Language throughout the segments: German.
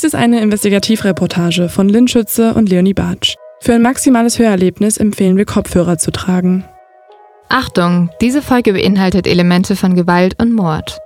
Dies ist eine Investigativreportage von Lynn Schütze und Leonie Bartsch. Für ein maximales Hörerlebnis empfehlen wir Kopfhörer zu tragen. Achtung, diese Folge beinhaltet Elemente von Gewalt und Mord.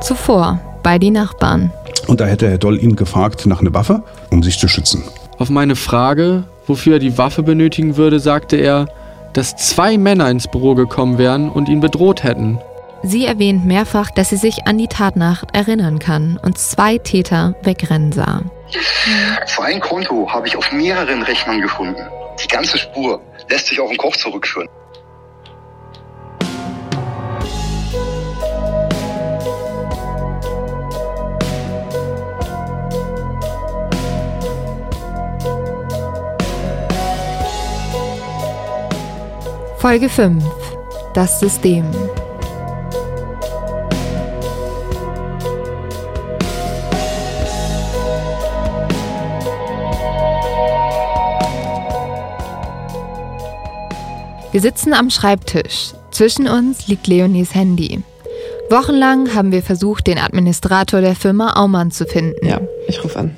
Zuvor bei die Nachbarn. Und da hätte Herr Doll ihn gefragt nach einer Waffe, um sich zu schützen. Auf meine Frage, wofür er die Waffe benötigen würde, sagte er, dass zwei Männer ins Büro gekommen wären und ihn bedroht hätten. Sie erwähnt mehrfach, dass sie sich an die Tatnacht erinnern kann und zwei Täter wegrennen sah. Für ein Konto habe ich auf mehreren Rechnern gefunden. Die ganze Spur lässt sich auf den Koch zurückführen. Folge 5. Das System. Wir sitzen am Schreibtisch. Zwischen uns liegt Leonies Handy. Wochenlang haben wir versucht, den Administrator der Firma Aumann zu finden. Ja, ich rufe an.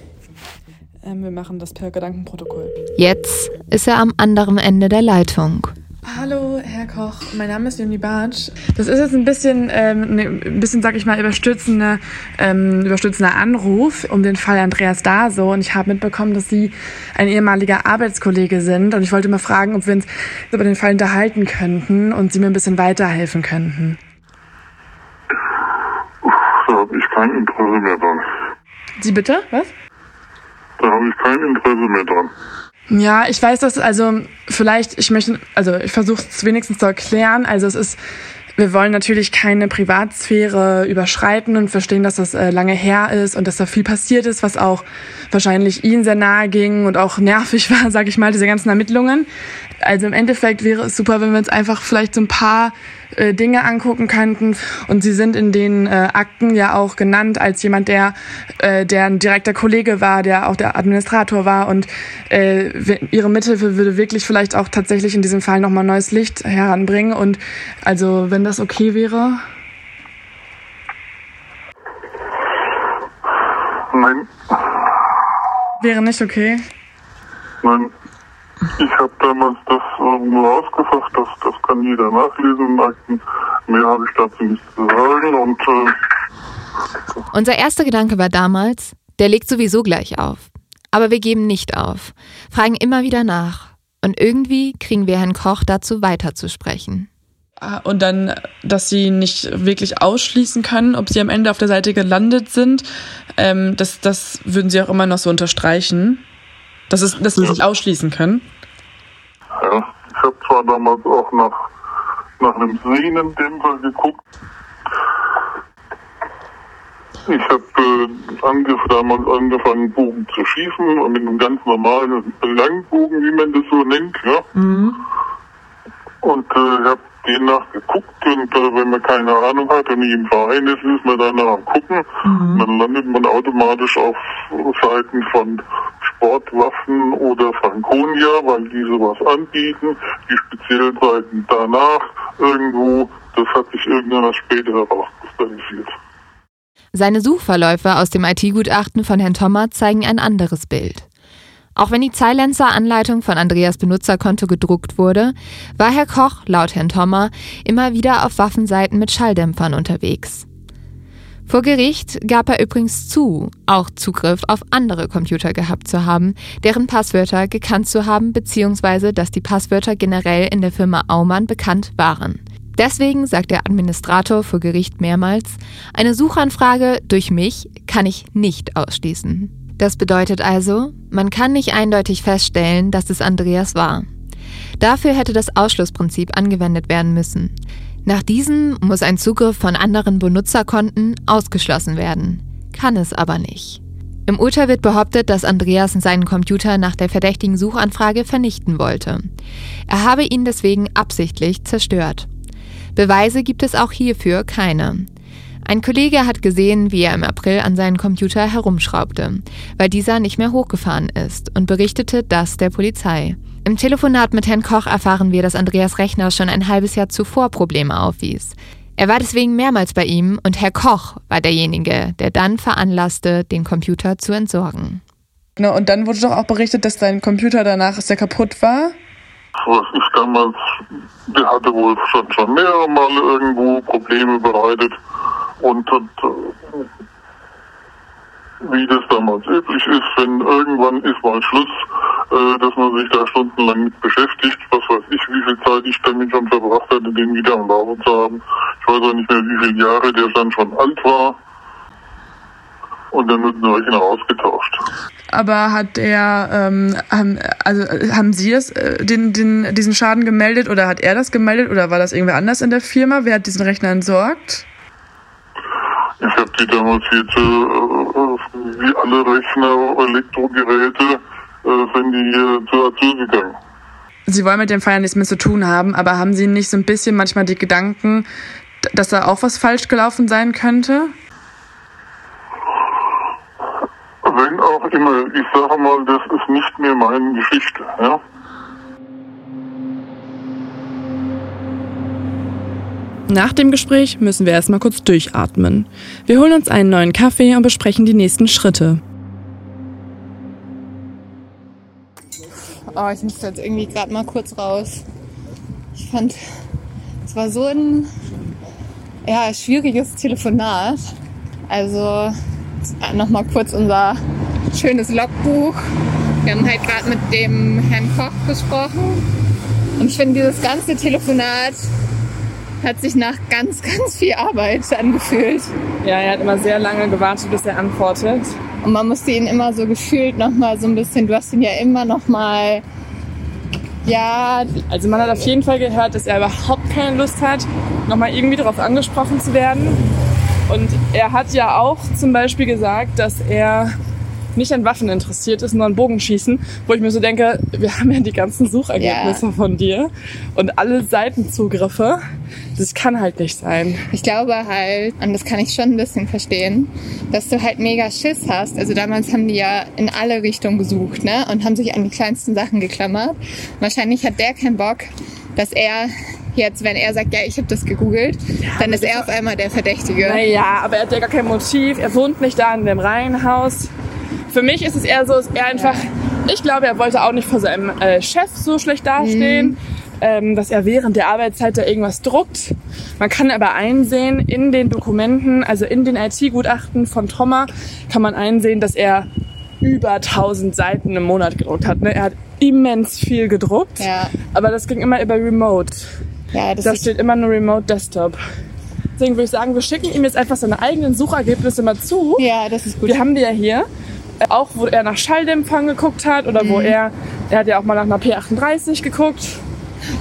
Ähm, wir machen das per Gedankenprotokoll. Jetzt ist er am anderen Ende der Leitung. Hallo, Herr Koch. Mein Name ist Leonie Bartsch. Das ist jetzt ein bisschen, ähm, ne, ein bisschen, sag ich mal, überstützender, ähm, überstützender Anruf um den Fall Andreas Daso. Und ich habe mitbekommen, dass Sie ein ehemaliger Arbeitskollege sind. Und ich wollte mal fragen, ob wir uns über den Fall unterhalten könnten und Sie mir ein bisschen weiterhelfen könnten. Da habe ich kein Interesse mehr dran. Sie bitte? Was? Da habe ich kein Interesse mehr dran. Ja, ich weiß das, also vielleicht, ich möchte, also ich versuche es wenigstens zu erklären. Also es ist, wir wollen natürlich keine Privatsphäre überschreiten und verstehen, dass das äh, lange her ist und dass da viel passiert ist, was auch wahrscheinlich Ihnen sehr nahe ging und auch nervig war, sage ich mal, diese ganzen Ermittlungen. Also im Endeffekt wäre es super, wenn wir uns einfach vielleicht so ein paar äh, Dinge angucken könnten. Und Sie sind in den äh, Akten ja auch genannt als jemand, der, äh, der ein direkter Kollege war, der auch der Administrator war. Und äh, Ihre Mithilfe würde wirklich vielleicht auch tatsächlich in diesem Fall nochmal neues Licht heranbringen. Und also, wenn das okay wäre. Nein, Wäre nicht okay. nein. Ich habe damals das irgendwo ausgefasst, das, das kann jeder nachlesen in Akten. Mehr habe ich dazu nichts zu sagen und äh, Unser erster Gedanke war damals, der legt sowieso gleich auf. Aber wir geben nicht auf, fragen immer wieder nach. Und irgendwie kriegen wir Herrn Koch dazu weiterzusprechen. Ah, Und dann, dass sie nicht wirklich ausschließen können, ob sie am Ende auf der Seite gelandet sind. Ähm, das, das würden sie auch immer noch so unterstreichen. Dass, es, dass sie nicht ausschließen können. ja, ich habe zwar damals auch nach, nach einem Sehnendämpfer geguckt. Ich habe äh, angef damals angefangen, Bogen zu schießen, mit einem ganz normalen Langbogen, wie man das so nennt. Ja? Und äh, ich habe den nachgeguckt und äh, wenn man keine Ahnung hat und nie im Verein ist, ist man danach am gucken. Dann landet man automatisch auf Seiten von Sportwaffen oder Franconia, weil die sowas anbieten. Die speziellen Seiten danach irgendwo, das hat sich irgendwann später herauskristallisiert. Seine Suchverläufe aus dem IT-Gutachten von Herrn Thommer zeigen ein anderes Bild. Auch wenn die Zeilenzer-Anleitung von Andreas Benutzerkonto gedruckt wurde, war Herr Koch, laut Herrn Thommer, immer wieder auf Waffenseiten mit Schalldämpfern unterwegs. Vor Gericht gab er übrigens zu, auch Zugriff auf andere Computer gehabt zu haben, deren Passwörter gekannt zu haben, beziehungsweise dass die Passwörter generell in der Firma Aumann bekannt waren. Deswegen sagt der Administrator vor Gericht mehrmals, eine Suchanfrage durch mich kann ich nicht ausschließen. Das bedeutet also, man kann nicht eindeutig feststellen, dass es Andreas war. Dafür hätte das Ausschlussprinzip angewendet werden müssen. Nach diesem muss ein Zugriff von anderen Benutzerkonten ausgeschlossen werden. Kann es aber nicht. Im Urteil wird behauptet, dass Andreas seinen Computer nach der verdächtigen Suchanfrage vernichten wollte. Er habe ihn deswegen absichtlich zerstört. Beweise gibt es auch hierfür keine. Ein Kollege hat gesehen, wie er im April an seinen Computer herumschraubte, weil dieser nicht mehr hochgefahren ist und berichtete das der Polizei. Im Telefonat mit Herrn Koch erfahren wir, dass Andreas Rechner schon ein halbes Jahr zuvor Probleme aufwies. Er war deswegen mehrmals bei ihm und Herr Koch war derjenige, der dann veranlasste, den Computer zu entsorgen. Genau, und dann wurde doch auch berichtet, dass dein Computer danach sehr kaputt war. Was ich damals, der hatte wohl schon, schon mehrere Mal irgendwo Probleme bereitet und, und äh, wie das damals üblich ist, wenn irgendwann ist mal Schluss, äh, dass man sich da stundenlang mit beschäftigt, was weiß ich, wie viel Zeit ich damit schon verbracht hatte, den wieder am Laufen zu haben. Ich weiß auch nicht mehr, wie viele Jahre der dann schon alt war. Und dann wird der Rechner ausgetauscht. Aber hat er, ähm, haben, also haben Sie das, äh, den, den, diesen Schaden gemeldet oder hat er das gemeldet oder war das irgendwer anders in der Firma? Wer hat diesen Rechner entsorgt? Ich habe die damals jetzt, äh, wie alle Rechner, Elektrogeräte, äh, sind die hier zu Asyl gegangen. Sie wollen mit dem ja nichts mehr zu tun haben, aber haben Sie nicht so ein bisschen manchmal die Gedanken, dass da auch was falsch gelaufen sein könnte? Wenn auch immer, ich sage mal, das ist nicht mehr meine Geschichte. Ja? Nach dem Gespräch müssen wir erstmal kurz durchatmen. Wir holen uns einen neuen Kaffee und besprechen die nächsten Schritte. Oh, ich musste jetzt irgendwie gerade mal kurz raus. Ich fand, es war so ein ja, schwieriges Telefonat. Also nochmal kurz unser schönes Logbuch. Wir haben halt gerade mit dem Herrn Koch gesprochen. Und ich finde, dieses ganze Telefonat hat sich nach ganz, ganz viel Arbeit angefühlt. Ja, er hat immer sehr lange gewartet, bis er antwortet. Und man musste ihn immer so gefühlt nochmal so ein bisschen, du hast ihn ja immer nochmal, ja. Also man hat auf jeden Fall gehört, dass er überhaupt keine Lust hat, nochmal irgendwie darauf angesprochen zu werden. Und er hat ja auch zum Beispiel gesagt, dass er nicht an Waffen interessiert ist, nur an Bogenschießen, wo ich mir so denke, wir haben ja die ganzen Suchergebnisse Ja. von dir und alle Seitenzugriffe. Das kann halt nicht sein. Ich glaube halt, und das kann ich schon ein bisschen verstehen, dass du halt mega Schiss hast. Also damals haben die ja in alle Richtungen gesucht, ne? Und haben sich an die kleinsten Sachen geklammert. Wahrscheinlich hat der keinen Bock, dass er jetzt, wenn er sagt, ja, ich habe das gegoogelt, dann ist er auf einmal der Verdächtige. Naja, aber er hat ja gar kein Motiv. Er wohnt nicht da in dem Reihenhaus. Für mich ist es eher so, er einfach, ich glaube, er wollte auch nicht vor seinem äh, Chef so schlecht dastehen, ähm, dass er während der Arbeitszeit da irgendwas druckt. Man kann aber einsehen, in den Dokumenten, also in den IT-Gutachten von Trommer, kann man einsehen, dass er über 1000 Seiten im Monat gedruckt hat. Ne? Er hat immens viel gedruckt, Ja. aber das ging immer über Remote. Ja, das Da steht immer nur Remote Desktop. Deswegen würde ich sagen, wir schicken ihm jetzt einfach seine eigenen Suchergebnisse mal zu. ja, das ist gut. Wir haben die ja hier. Auch wo er nach Schalldämpfern geguckt hat oder Mhm. wo er, er hat ja auch mal nach einer P38 geguckt.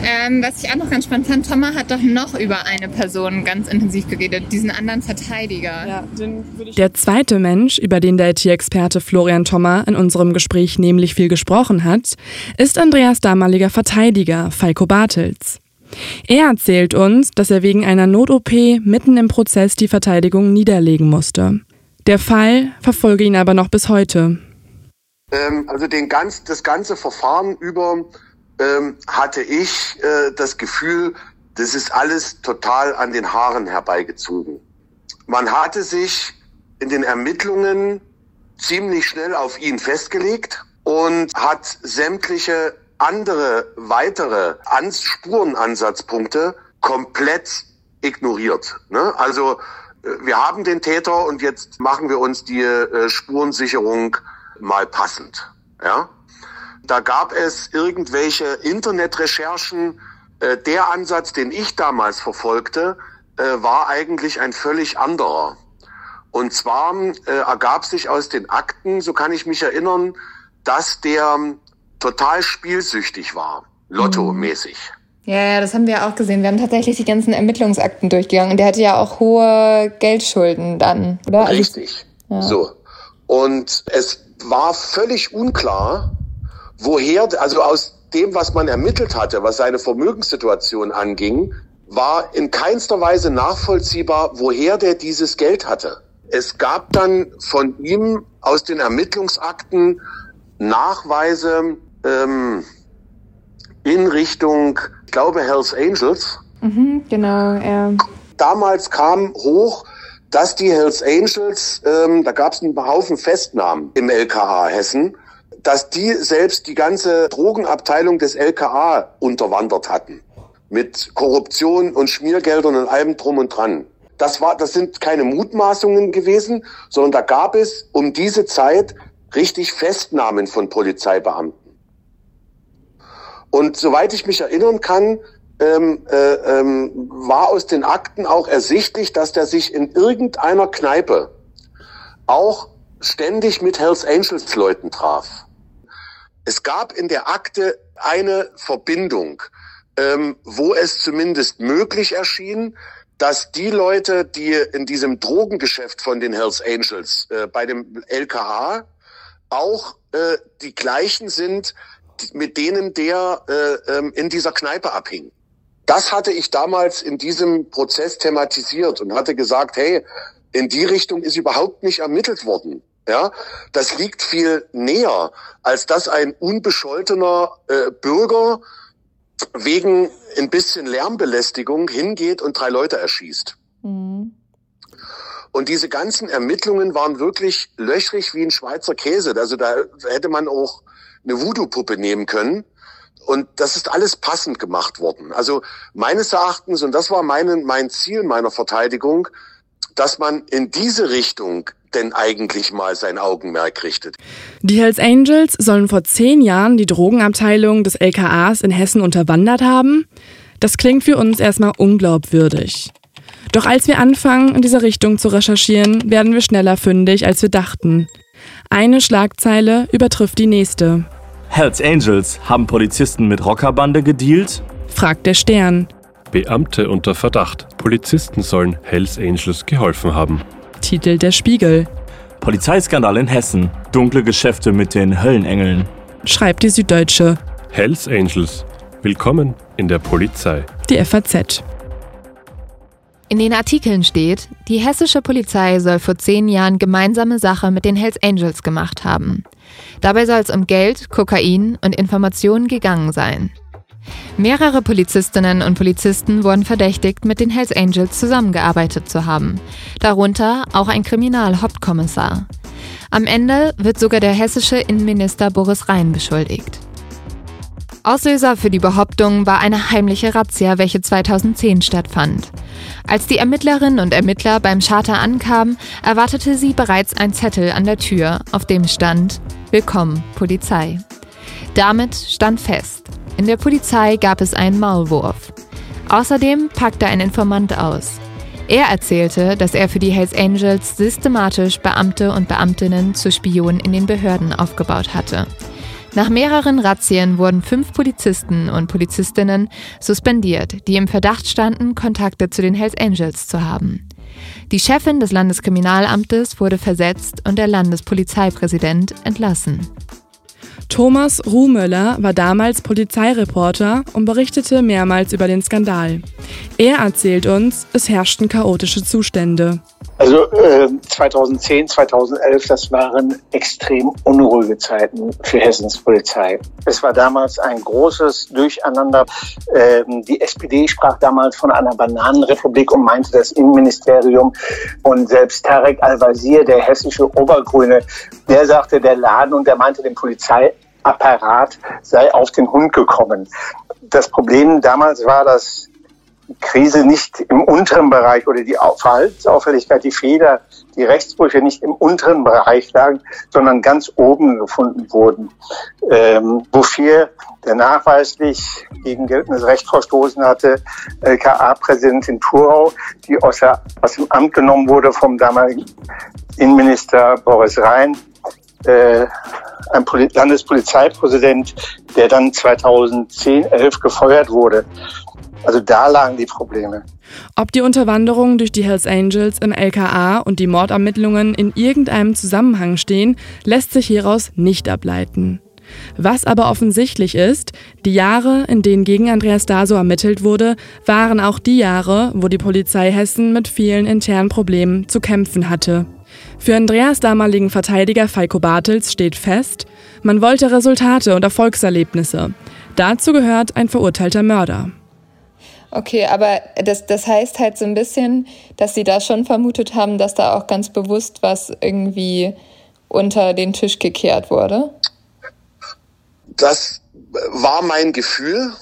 Ähm, was ich auch noch ganz spannend fand, Thomas hat doch noch über eine Person ganz intensiv geredet, diesen anderen Verteidiger. Ja, den würde ich Der zweite Mensch, über den der IT-Experte Florian Thommer in unserem Gespräch nämlich viel gesprochen hat, ist Andreas damaliger Verteidiger Falco Bartels. Er erzählt uns, dass er wegen einer Not-OP mitten im Prozess die Verteidigung niederlegen musste. Der Fall verfolge ihn aber noch bis heute. Ähm, also den ganz, das ganze Verfahren über ähm, hatte ich äh, das Gefühl, das ist alles total an den Haaren herbeigezogen. Man hatte sich in den Ermittlungen ziemlich schnell auf ihn festgelegt und hat sämtliche andere weitere Ans Spurenansatzpunkte komplett ignoriert. Ne? Also wir haben den Täter und jetzt machen wir uns die äh, Spurensicherung mal passend. Ja? Da gab es irgendwelche Internetrecherchen. Äh, der Ansatz, den ich damals verfolgte, äh, war eigentlich ein völlig anderer. Und zwar ergab sich aus den Akten, so kann ich mich erinnern, dass der total spielsüchtig war, Lotto-mäßig. Ja, ja, das haben wir auch gesehen. Wir haben tatsächlich die ganzen Ermittlungsakten durchgegangen und der hatte ja auch hohe Geldschulden dann, oder? Also- Richtig. So. Und es war völlig unklar, woher, also aus dem, was man ermittelt hatte, was seine Vermögenssituation anging, war in keinster Weise nachvollziehbar, woher der dieses Geld hatte. Es gab dann von ihm aus den Ermittlungsakten Nachweise ähm, in Richtung, ich glaube, Hells Angels. Mhm, genau, ja. Damals kam hoch, dass die Hells Angels, ähm, da gab es einen Haufen Festnahmen im LKA Hessen, dass die selbst die ganze Drogenabteilung des LKA unterwandert hatten. Mit Korruption und Schmiergeldern und allem drum und dran. Das war, das sind keine Mutmaßungen gewesen, sondern da gab es um diese Zeit richtig Festnahmen von Polizeibeamten. Und soweit ich mich erinnern kann, ähm, äh, ähm, war aus den Akten auch ersichtlich, dass der sich in irgendeiner Kneipe auch ständig mit Hells Angels Leuten traf. Es gab in der Akte eine Verbindung, ähm, wo es zumindest möglich erschien, dass die Leute, die in diesem Drogengeschäft von den Hells Angels äh, bei dem LKA auch äh, die gleichen sind, mit denen der äh, ähm, in dieser Kneipe abhing. Das hatte ich damals in diesem Prozess thematisiert und hatte gesagt, hey, in die Richtung ist überhaupt nicht ermittelt worden. Ja, das liegt viel näher, als dass ein unbescholtener äh, Bürger wegen ein bisschen Lärmbelästigung hingeht und drei Leute erschießt. Mhm. Und diese ganzen Ermittlungen waren wirklich löchrig wie ein Schweizer Käse. Also da hätte man auch eine Voodoo-Puppe nehmen können. Und das ist alles passend gemacht worden. Also meines Erachtens, und das war mein, mein Ziel meiner Verteidigung, dass man in diese Richtung denn eigentlich mal sein Augenmerk richtet. Die Hells Angels sollen vor zehn Jahren die Drogenabteilung des LKAs in Hessen unterwandert haben. Das klingt für uns erstmal unglaubwürdig. Doch als wir anfangen, in dieser Richtung zu recherchieren, werden wir schneller fündig, als wir dachten. Eine Schlagzeile übertrifft die nächste. Hells Angels haben Polizisten mit Rockerbande gedealt? fragt der Stern. Beamte unter Verdacht. Polizisten sollen Hells Angels geholfen haben. Titelt der Spiegel. Polizeiskandal in Hessen. Dunkle Geschäfte mit den Höllenengeln. Schreibt die Süddeutsche. Hells Angels. Willkommen in der Polizei. Die FAZ. In den Artikeln steht, die hessische Polizei soll vor zehn Jahren gemeinsame Sache mit den Hells Angels gemacht haben. Dabei soll es um Geld, Kokain und Informationen gegangen sein. Mehrere Polizistinnen und Polizisten wurden verdächtigt, mit den Hells Angels zusammengearbeitet zu haben, darunter auch ein Kriminalhauptkommissar. Am Ende wird sogar der hessische Innenminister Boris Rhein beschuldigt. Auslöser für die Behauptung war eine heimliche Razzia, welche 2010 stattfand. Als die Ermittlerinnen und Ermittler beim Charter ankamen, erwartete sie bereits ein Zettel an der Tür, auf dem stand Willkommen, Polizei. Damit stand fest, in der Polizei gab es einen Maulwurf. Außerdem packte ein Informant aus. Er erzählte, dass er für die Hells Angels systematisch Beamte und Beamtinnen zu Spionen in den Behörden aufgebaut hatte. Nach mehreren Razzien wurden fünf Polizisten und Polizistinnen suspendiert, die im Verdacht standen, Kontakte zu den Hells Angels zu haben. Die Chefin des Landeskriminalamtes wurde versetzt und der Landespolizeipräsident entlassen. Thomas Ruhmöller war damals Polizeireporter und berichtete mehrmals über den Skandal. Er erzählt uns, es herrschten chaotische Zustände. Also äh, 2010, 2011, das waren extrem unruhige Zeiten für Hessens Polizei. Es war damals ein großes Durcheinander. Ähm, die SPD sprach damals von einer Bananenrepublik und meinte das Innenministerium. Und selbst Tarek Al-Wazir, der hessische Obergrüne, der sagte, der Laden und der meinte, den Polizeiapparat sei auf den Hund gekommen. Das Problem damals war, dass Krise nicht im unteren Bereich oder die Verhaltensauffälligkeit, die Fehler, die Rechtsbrüche nicht im unteren Bereich lagen, sondern ganz oben gefunden wurden, ähm, wofür der nachweislich gegen geltendes Recht verstoßen hatte, LKA-Präsidentin Thurau, die aus, der, aus dem Amt genommen wurde vom damaligen Innenminister Boris Rhein, äh, ein Landespolizeipräsident, der dann 2010, 11 gefeuert wurde. Also da lagen die Probleme. Ob die Unterwanderung durch die Hells Angels im LKA und die Mordermittlungen in irgendeinem Zusammenhang stehen, lässt sich hieraus nicht ableiten. Was aber offensichtlich ist, die Jahre, in denen gegen Andreas Daso ermittelt wurde, waren auch die Jahre, wo die Polizei Hessen mit vielen internen Problemen zu kämpfen hatte. Für Andreas damaligen Verteidiger Falco Bartels steht fest, man wollte Resultate und Erfolgserlebnisse. Dazu gehört ein verurteilter Mörder. Okay, aber das, das heißt halt so ein bisschen, dass sie da schon vermutet haben, dass da auch ganz bewusst was irgendwie unter den Tisch gekehrt wurde? Das war mein Gefühl.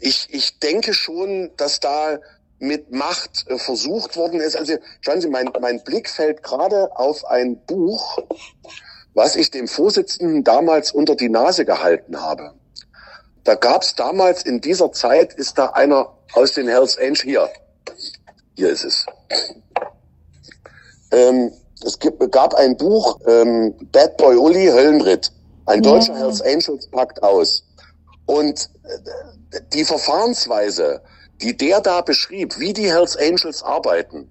Ich, ich denke schon, dass da mit Macht äh, versucht worden ist. Also schauen Sie, mein, mein Blick fällt gerade auf ein Buch, was ich dem Vorsitzenden damals unter die Nase gehalten habe. Da gab es damals in dieser Zeit, ist da einer aus den Hells Angels hier. Hier ist es. Ähm, es gibt, gab ein Buch, ähm, Bad Boy Uli Höllenritt. Ein deutscher ja. Hells Angels packt aus. Und äh, die Verfahrensweise, die der da beschrieb, wie die Hells Angels arbeiten,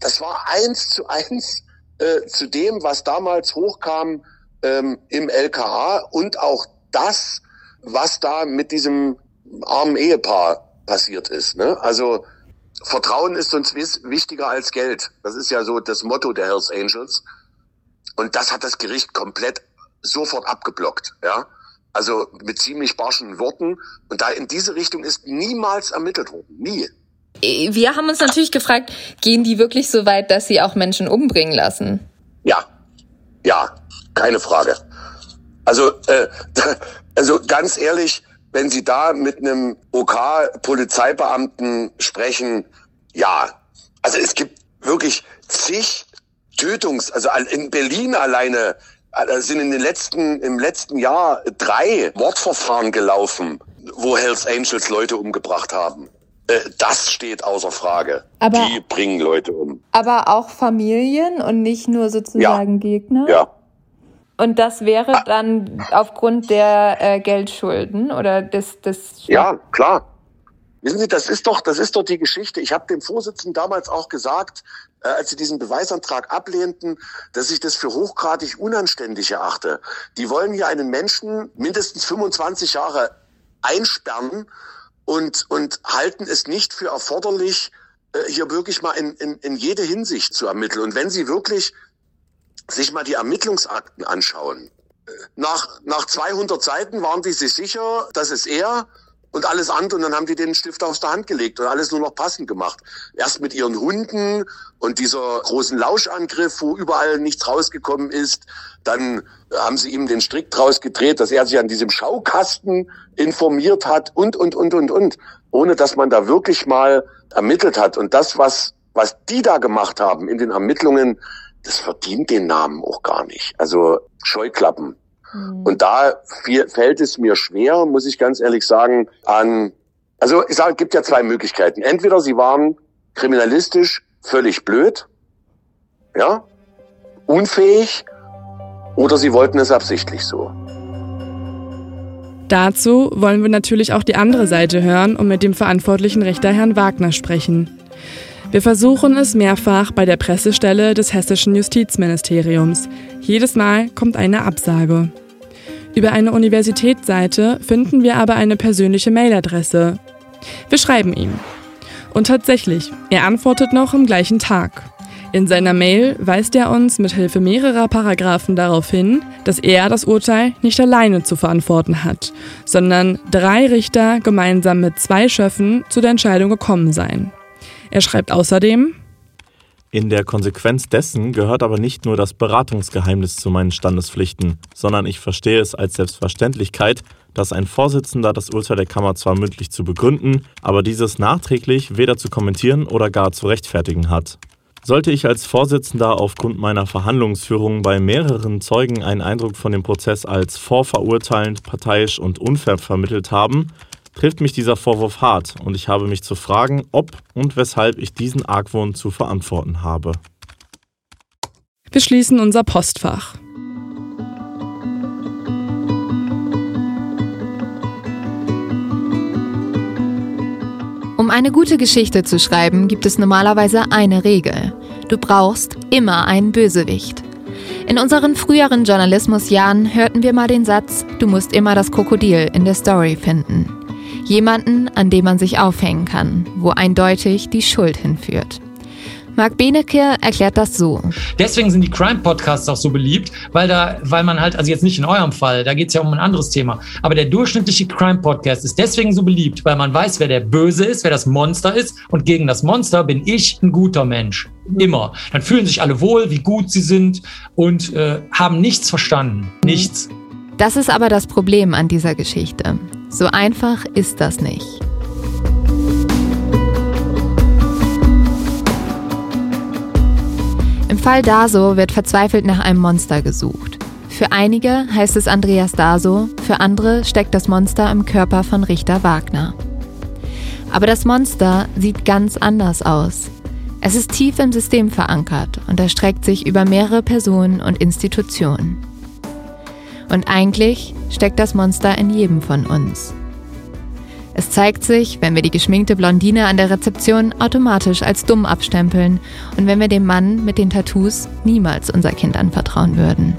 das war eins zu eins äh, zu dem, was damals hochkam ähm, im LKA und auch das, was da mit diesem armen Ehepaar passiert ist. Ne? Also Vertrauen ist uns wichtiger als Geld. Das ist ja so das Motto der Hells Angels. Und das hat das Gericht komplett sofort abgeblockt. Ja? Also mit ziemlich barschen Worten. Und da in diese Richtung ist niemals ermittelt worden. Nie. Wir haben uns natürlich gefragt, gehen die wirklich so weit, dass sie auch Menschen umbringen lassen? Ja, ja, keine Frage. Also, äh, also ganz ehrlich, wenn Sie da mit einem OK-Polizeibeamten sprechen, ja. Also es gibt wirklich zig Tötungs, also in Berlin alleine äh, sind in den letzten, im letzten Jahr drei Mordverfahren gelaufen, wo Hells Angels Leute umgebracht haben. Äh, das steht außer Frage. Aber, Die bringen Leute um. Aber auch Familien und nicht nur sozusagen ja. Gegner? Ja. Und das wäre ah. dann aufgrund der äh, Geldschulden oder des, des Ja, klar. Wissen Sie, das ist doch, das ist doch die Geschichte. Ich habe dem Vorsitzenden damals auch gesagt, äh, als sie diesen Beweisantrag ablehnten, dass ich das für hochgradig unanständig erachte. Die wollen hier einen Menschen mindestens 25 Jahre einsperren und, und halten es nicht für erforderlich, äh, hier wirklich mal in, in, in jede Hinsicht zu ermitteln. Und wenn sie wirklich sich mal die Ermittlungsakten anschauen, äh, nach, nach 200 Seiten waren die sich sicher, dass es er und alles andere. Und dann haben die den Stift aus der Hand gelegt und alles nur noch passend gemacht. Erst mit ihren Hunden und dieser großen Lauschangriff, wo überall nichts rausgekommen ist. Dann haben sie ihm den Strick draus gedreht, dass er sich an diesem Schaukasten informiert hat und, und, und, und, und. Ohne dass man da wirklich mal ermittelt hat. Und das, was, was die da gemacht haben in den Ermittlungen, das verdient den Namen auch gar nicht. Also Scheuklappen. Mhm. Und da fällt es mir schwer, muss ich ganz ehrlich sagen, an, also ich sage, es gibt ja zwei Möglichkeiten. Entweder sie waren kriminalistisch völlig blöd, ja, unfähig, oder sie wollten es absichtlich so. Dazu wollen wir natürlich auch die andere Seite hören und mit dem verantwortlichen Richter Herrn Wagner sprechen. Wir versuchen es mehrfach bei der Pressestelle des hessischen Justizministeriums. Jedes Mal kommt eine Absage. Über eine Universitätsseite finden wir aber eine persönliche Mailadresse. Wir schreiben ihm. Und tatsächlich, er antwortet noch am gleichen Tag. In seiner Mail weist er uns mit Hilfe mehrerer Paragraphen darauf hin, dass er das Urteil nicht alleine zu verantworten hat, sondern drei Richter gemeinsam mit zwei Schöffen zu der Entscheidung gekommen seien. Er schreibt außerdem, in der Konsequenz dessen gehört aber nicht nur das Beratungsgeheimnis zu meinen Standespflichten, sondern ich verstehe es als Selbstverständlichkeit, dass ein Vorsitzender das Urteil der Kammer zwar mündlich zu begründen, aber dieses nachträglich weder zu kommentieren oder gar zu rechtfertigen hat. Sollte ich als Vorsitzender aufgrund meiner Verhandlungsführung bei mehreren Zeugen einen Eindruck von dem Prozess als vorverurteilend, parteiisch und unfair vermittelt haben, trifft mich dieser Vorwurf hart und ich habe mich zu fragen, ob und weshalb ich diesen Argwohn zu verantworten habe. Wir schließen unser Postfach. Um eine gute Geschichte zu schreiben, gibt es normalerweise eine Regel. Du brauchst immer einen Bösewicht. In unseren früheren Journalismusjahren hörten wir mal den Satz, du musst immer das Krokodil in der Story finden. Jemanden, an dem man sich aufhängen kann, wo eindeutig die Schuld hinführt. Marc Benecke erklärt das so. Deswegen sind die Crime-Podcasts auch so beliebt, weil da, weil man halt, also jetzt nicht in eurem Fall, da geht es ja um ein anderes Thema, aber der durchschnittliche Crime-Podcast ist deswegen so beliebt, weil man weiß, wer der Böse ist, wer das Monster ist und gegen das Monster bin ich ein guter Mensch. Immer. Dann fühlen sich alle wohl, wie gut sie sind und äh, haben nichts verstanden. Nichts. Das ist aber das Problem an dieser Geschichte. So einfach ist das nicht. Im Fall Daso wird verzweifelt nach einem Monster gesucht. Für einige heißt es Andreas Daso, für andere steckt das Monster im Körper von Richter Wagner. Aber das Monster sieht ganz anders aus. Es ist tief im System verankert und erstreckt sich über mehrere Personen und Institutionen. Und eigentlich steckt das Monster in jedem von uns. Es zeigt sich, wenn wir die geschminkte Blondine an der Rezeption automatisch als dumm abstempeln und wenn wir dem Mann mit den Tattoos niemals unser Kind anvertrauen würden.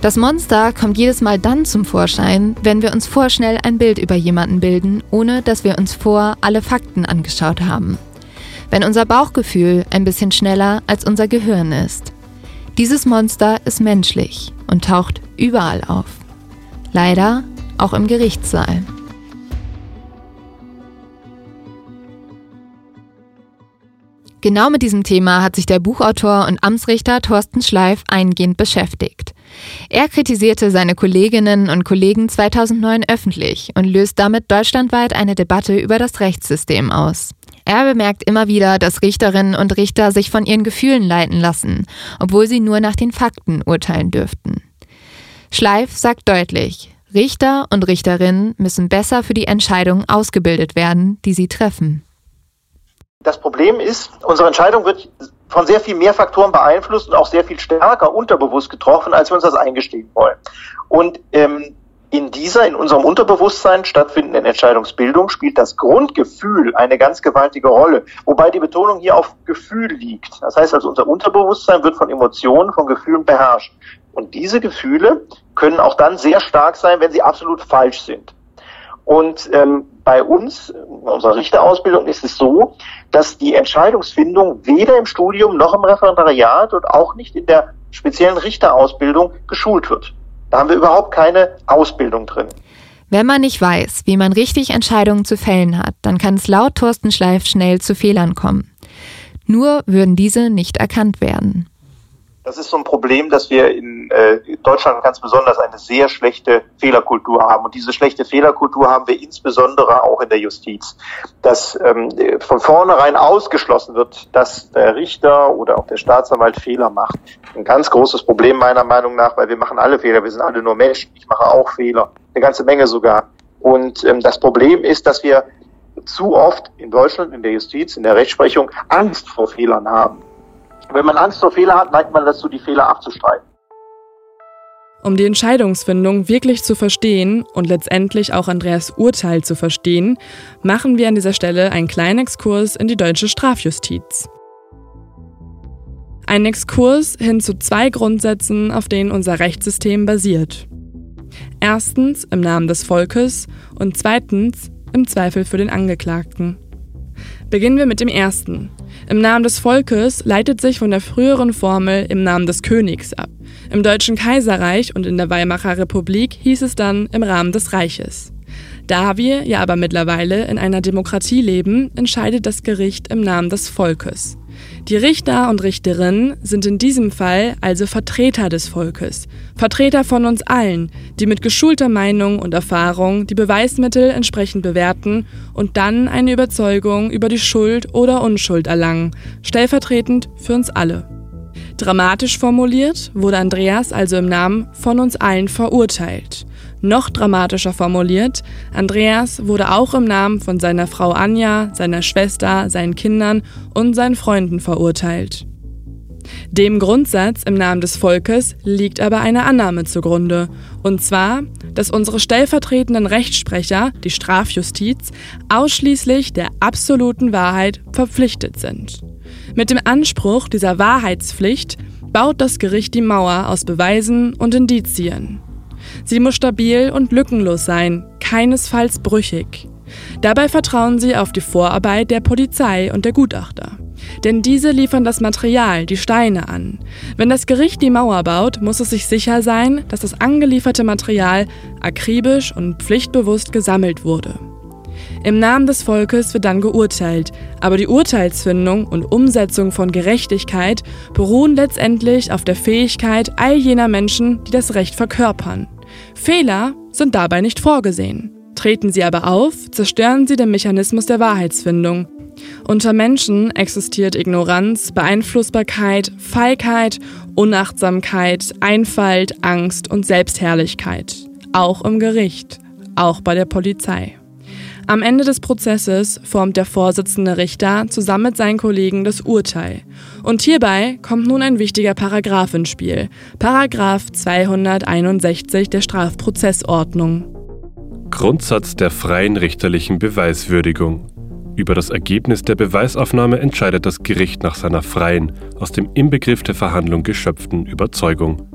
Das Monster kommt jedes Mal dann zum Vorschein, wenn wir uns vorschnell ein Bild über jemanden bilden, ohne dass wir uns vor alle Fakten angeschaut haben. Wenn unser Bauchgefühl ein bisschen schneller als unser Gehirn ist. Dieses Monster ist menschlich und taucht überall auf. Leider auch im Gerichtssaal. Genau mit diesem Thema hat sich der Buchautor und Amtsrichter Thorsten Schleif eingehend beschäftigt. Er kritisierte seine Kolleginnen und Kollegen 2009 öffentlich und löst damit deutschlandweit eine Debatte über das Rechtssystem aus. Er bemerkt immer wieder, dass Richterinnen und Richter sich von ihren Gefühlen leiten lassen, obwohl sie nur nach den Fakten urteilen dürften. Schleif sagt deutlich, Richter und Richterinnen müssen besser für die Entscheidungen ausgebildet werden, die sie treffen. Das Problem ist, unsere Entscheidung wird von sehr viel mehr Faktoren beeinflusst und auch sehr viel stärker unterbewusst getroffen, als wir uns das eingestehen wollen. Und ähm, in dieser, in unserem Unterbewusstsein stattfindenden Entscheidungsbildung spielt das Grundgefühl eine ganz gewaltige Rolle, wobei die Betonung hier auf Gefühl liegt. Das heißt also, unser Unterbewusstsein wird von Emotionen, von Gefühlen beherrscht. Und diese Gefühle können auch dann sehr stark sein, wenn sie absolut falsch sind. Und ähm, bei uns, in unserer Richterausbildung, ist es so, dass die Entscheidungsfindung weder im Studium noch im Referendariat und auch nicht in der speziellen Richterausbildung geschult wird. Da haben wir überhaupt keine Ausbildung drin. Wenn man nicht weiß, wie man richtig Entscheidungen zu fällen hat, dann kann es laut Thorsten Schleif schnell zu Fehlern kommen. Nur würden diese nicht erkannt werden. Das ist so ein Problem, dass wir in äh, Deutschland ganz besonders eine sehr schlechte Fehlerkultur haben. Und diese schlechte Fehlerkultur haben wir insbesondere auch in der Justiz. Dass ähm, von vornherein ausgeschlossen wird, dass der Richter oder auch der Staatsanwalt Fehler macht. Ein ganz großes Problem meiner Meinung nach, weil wir machen alle Fehler. Wir sind alle nur Menschen. Ich mache auch Fehler. Eine ganze Menge sogar. Und ähm, das Problem ist, dass wir zu oft in Deutschland, in der Justiz, in der Rechtsprechung Angst vor Fehlern haben. Wenn man Angst vor Fehler hat, neigt man dazu, die Fehler abzustreiten. Um die Entscheidungsfindung wirklich zu verstehen und letztendlich auch Andreas Urteil zu verstehen, machen wir an dieser Stelle einen kleinen Exkurs in die deutsche Strafjustiz. Ein Exkurs hin zu zwei Grundsätzen, auf denen unser Rechtssystem basiert. Erstens im Namen des Volkes und zweitens im Zweifel für den Angeklagten. Beginnen wir mit dem ersten. Im Namen des Volkes leitet sich von der früheren Formel im Namen des Königs ab. Im Deutschen Kaiserreich und in der Weimarer Republik hieß es dann im Rahmen des Reiches. Da wir ja aber mittlerweile in einer Demokratie leben, entscheidet das Gericht im Namen des Volkes. Die Richter und Richterinnen sind in diesem Fall also Vertreter des Volkes, Vertreter von uns allen, die mit geschulter Meinung und Erfahrung die Beweismittel entsprechend bewerten und dann eine Überzeugung über die Schuld oder Unschuld erlangen, stellvertretend für uns alle. Dramatisch formuliert wurde Andreas also im Namen von uns allen verurteilt. Noch dramatischer formuliert, Andreas wurde auch im Namen von seiner Frau Anja, seiner Schwester, seinen Kindern und seinen Freunden verurteilt. Dem Grundsatz im Namen des Volkes liegt aber eine Annahme zugrunde, und zwar, dass unsere stellvertretenden Rechtssprecher, die Strafjustiz, ausschließlich der absoluten Wahrheit verpflichtet sind. Mit dem Anspruch dieser Wahrheitspflicht baut das Gericht die Mauer aus Beweisen und Indizien. Sie muss stabil und lückenlos sein, keinesfalls brüchig. Dabei vertrauen sie auf die Vorarbeit der Polizei und der Gutachter. Denn diese liefern das Material, die Steine an. Wenn das Gericht die Mauer baut, muss es sich sicher sein, dass das angelieferte Material akribisch und pflichtbewusst gesammelt wurde. Im Namen des Volkes wird dann geurteilt, aber die Urteilsfindung und Umsetzung von Gerechtigkeit beruhen letztendlich auf der Fähigkeit all jener Menschen, die das Recht verkörpern. Fehler sind dabei nicht vorgesehen. Treten sie aber auf, zerstören sie den Mechanismus der Wahrheitsfindung. Unter Menschen existiert Ignoranz, Beeinflussbarkeit, Feigheit, Unachtsamkeit, Einfalt, Angst und Selbstherrlichkeit. Auch im Gericht, auch bei der Polizei. Am Ende des Prozesses formt der Vorsitzende Richter zusammen mit seinen Kollegen das Urteil. Und hierbei kommt nun ein wichtiger Paragraph ins Spiel. Paragraph 261 der Strafprozessordnung. Grundsatz der freien richterlichen Beweiswürdigung. Über das Ergebnis der Beweisaufnahme entscheidet das Gericht nach seiner freien, aus dem Inbegriff der Verhandlung geschöpften Überzeugung.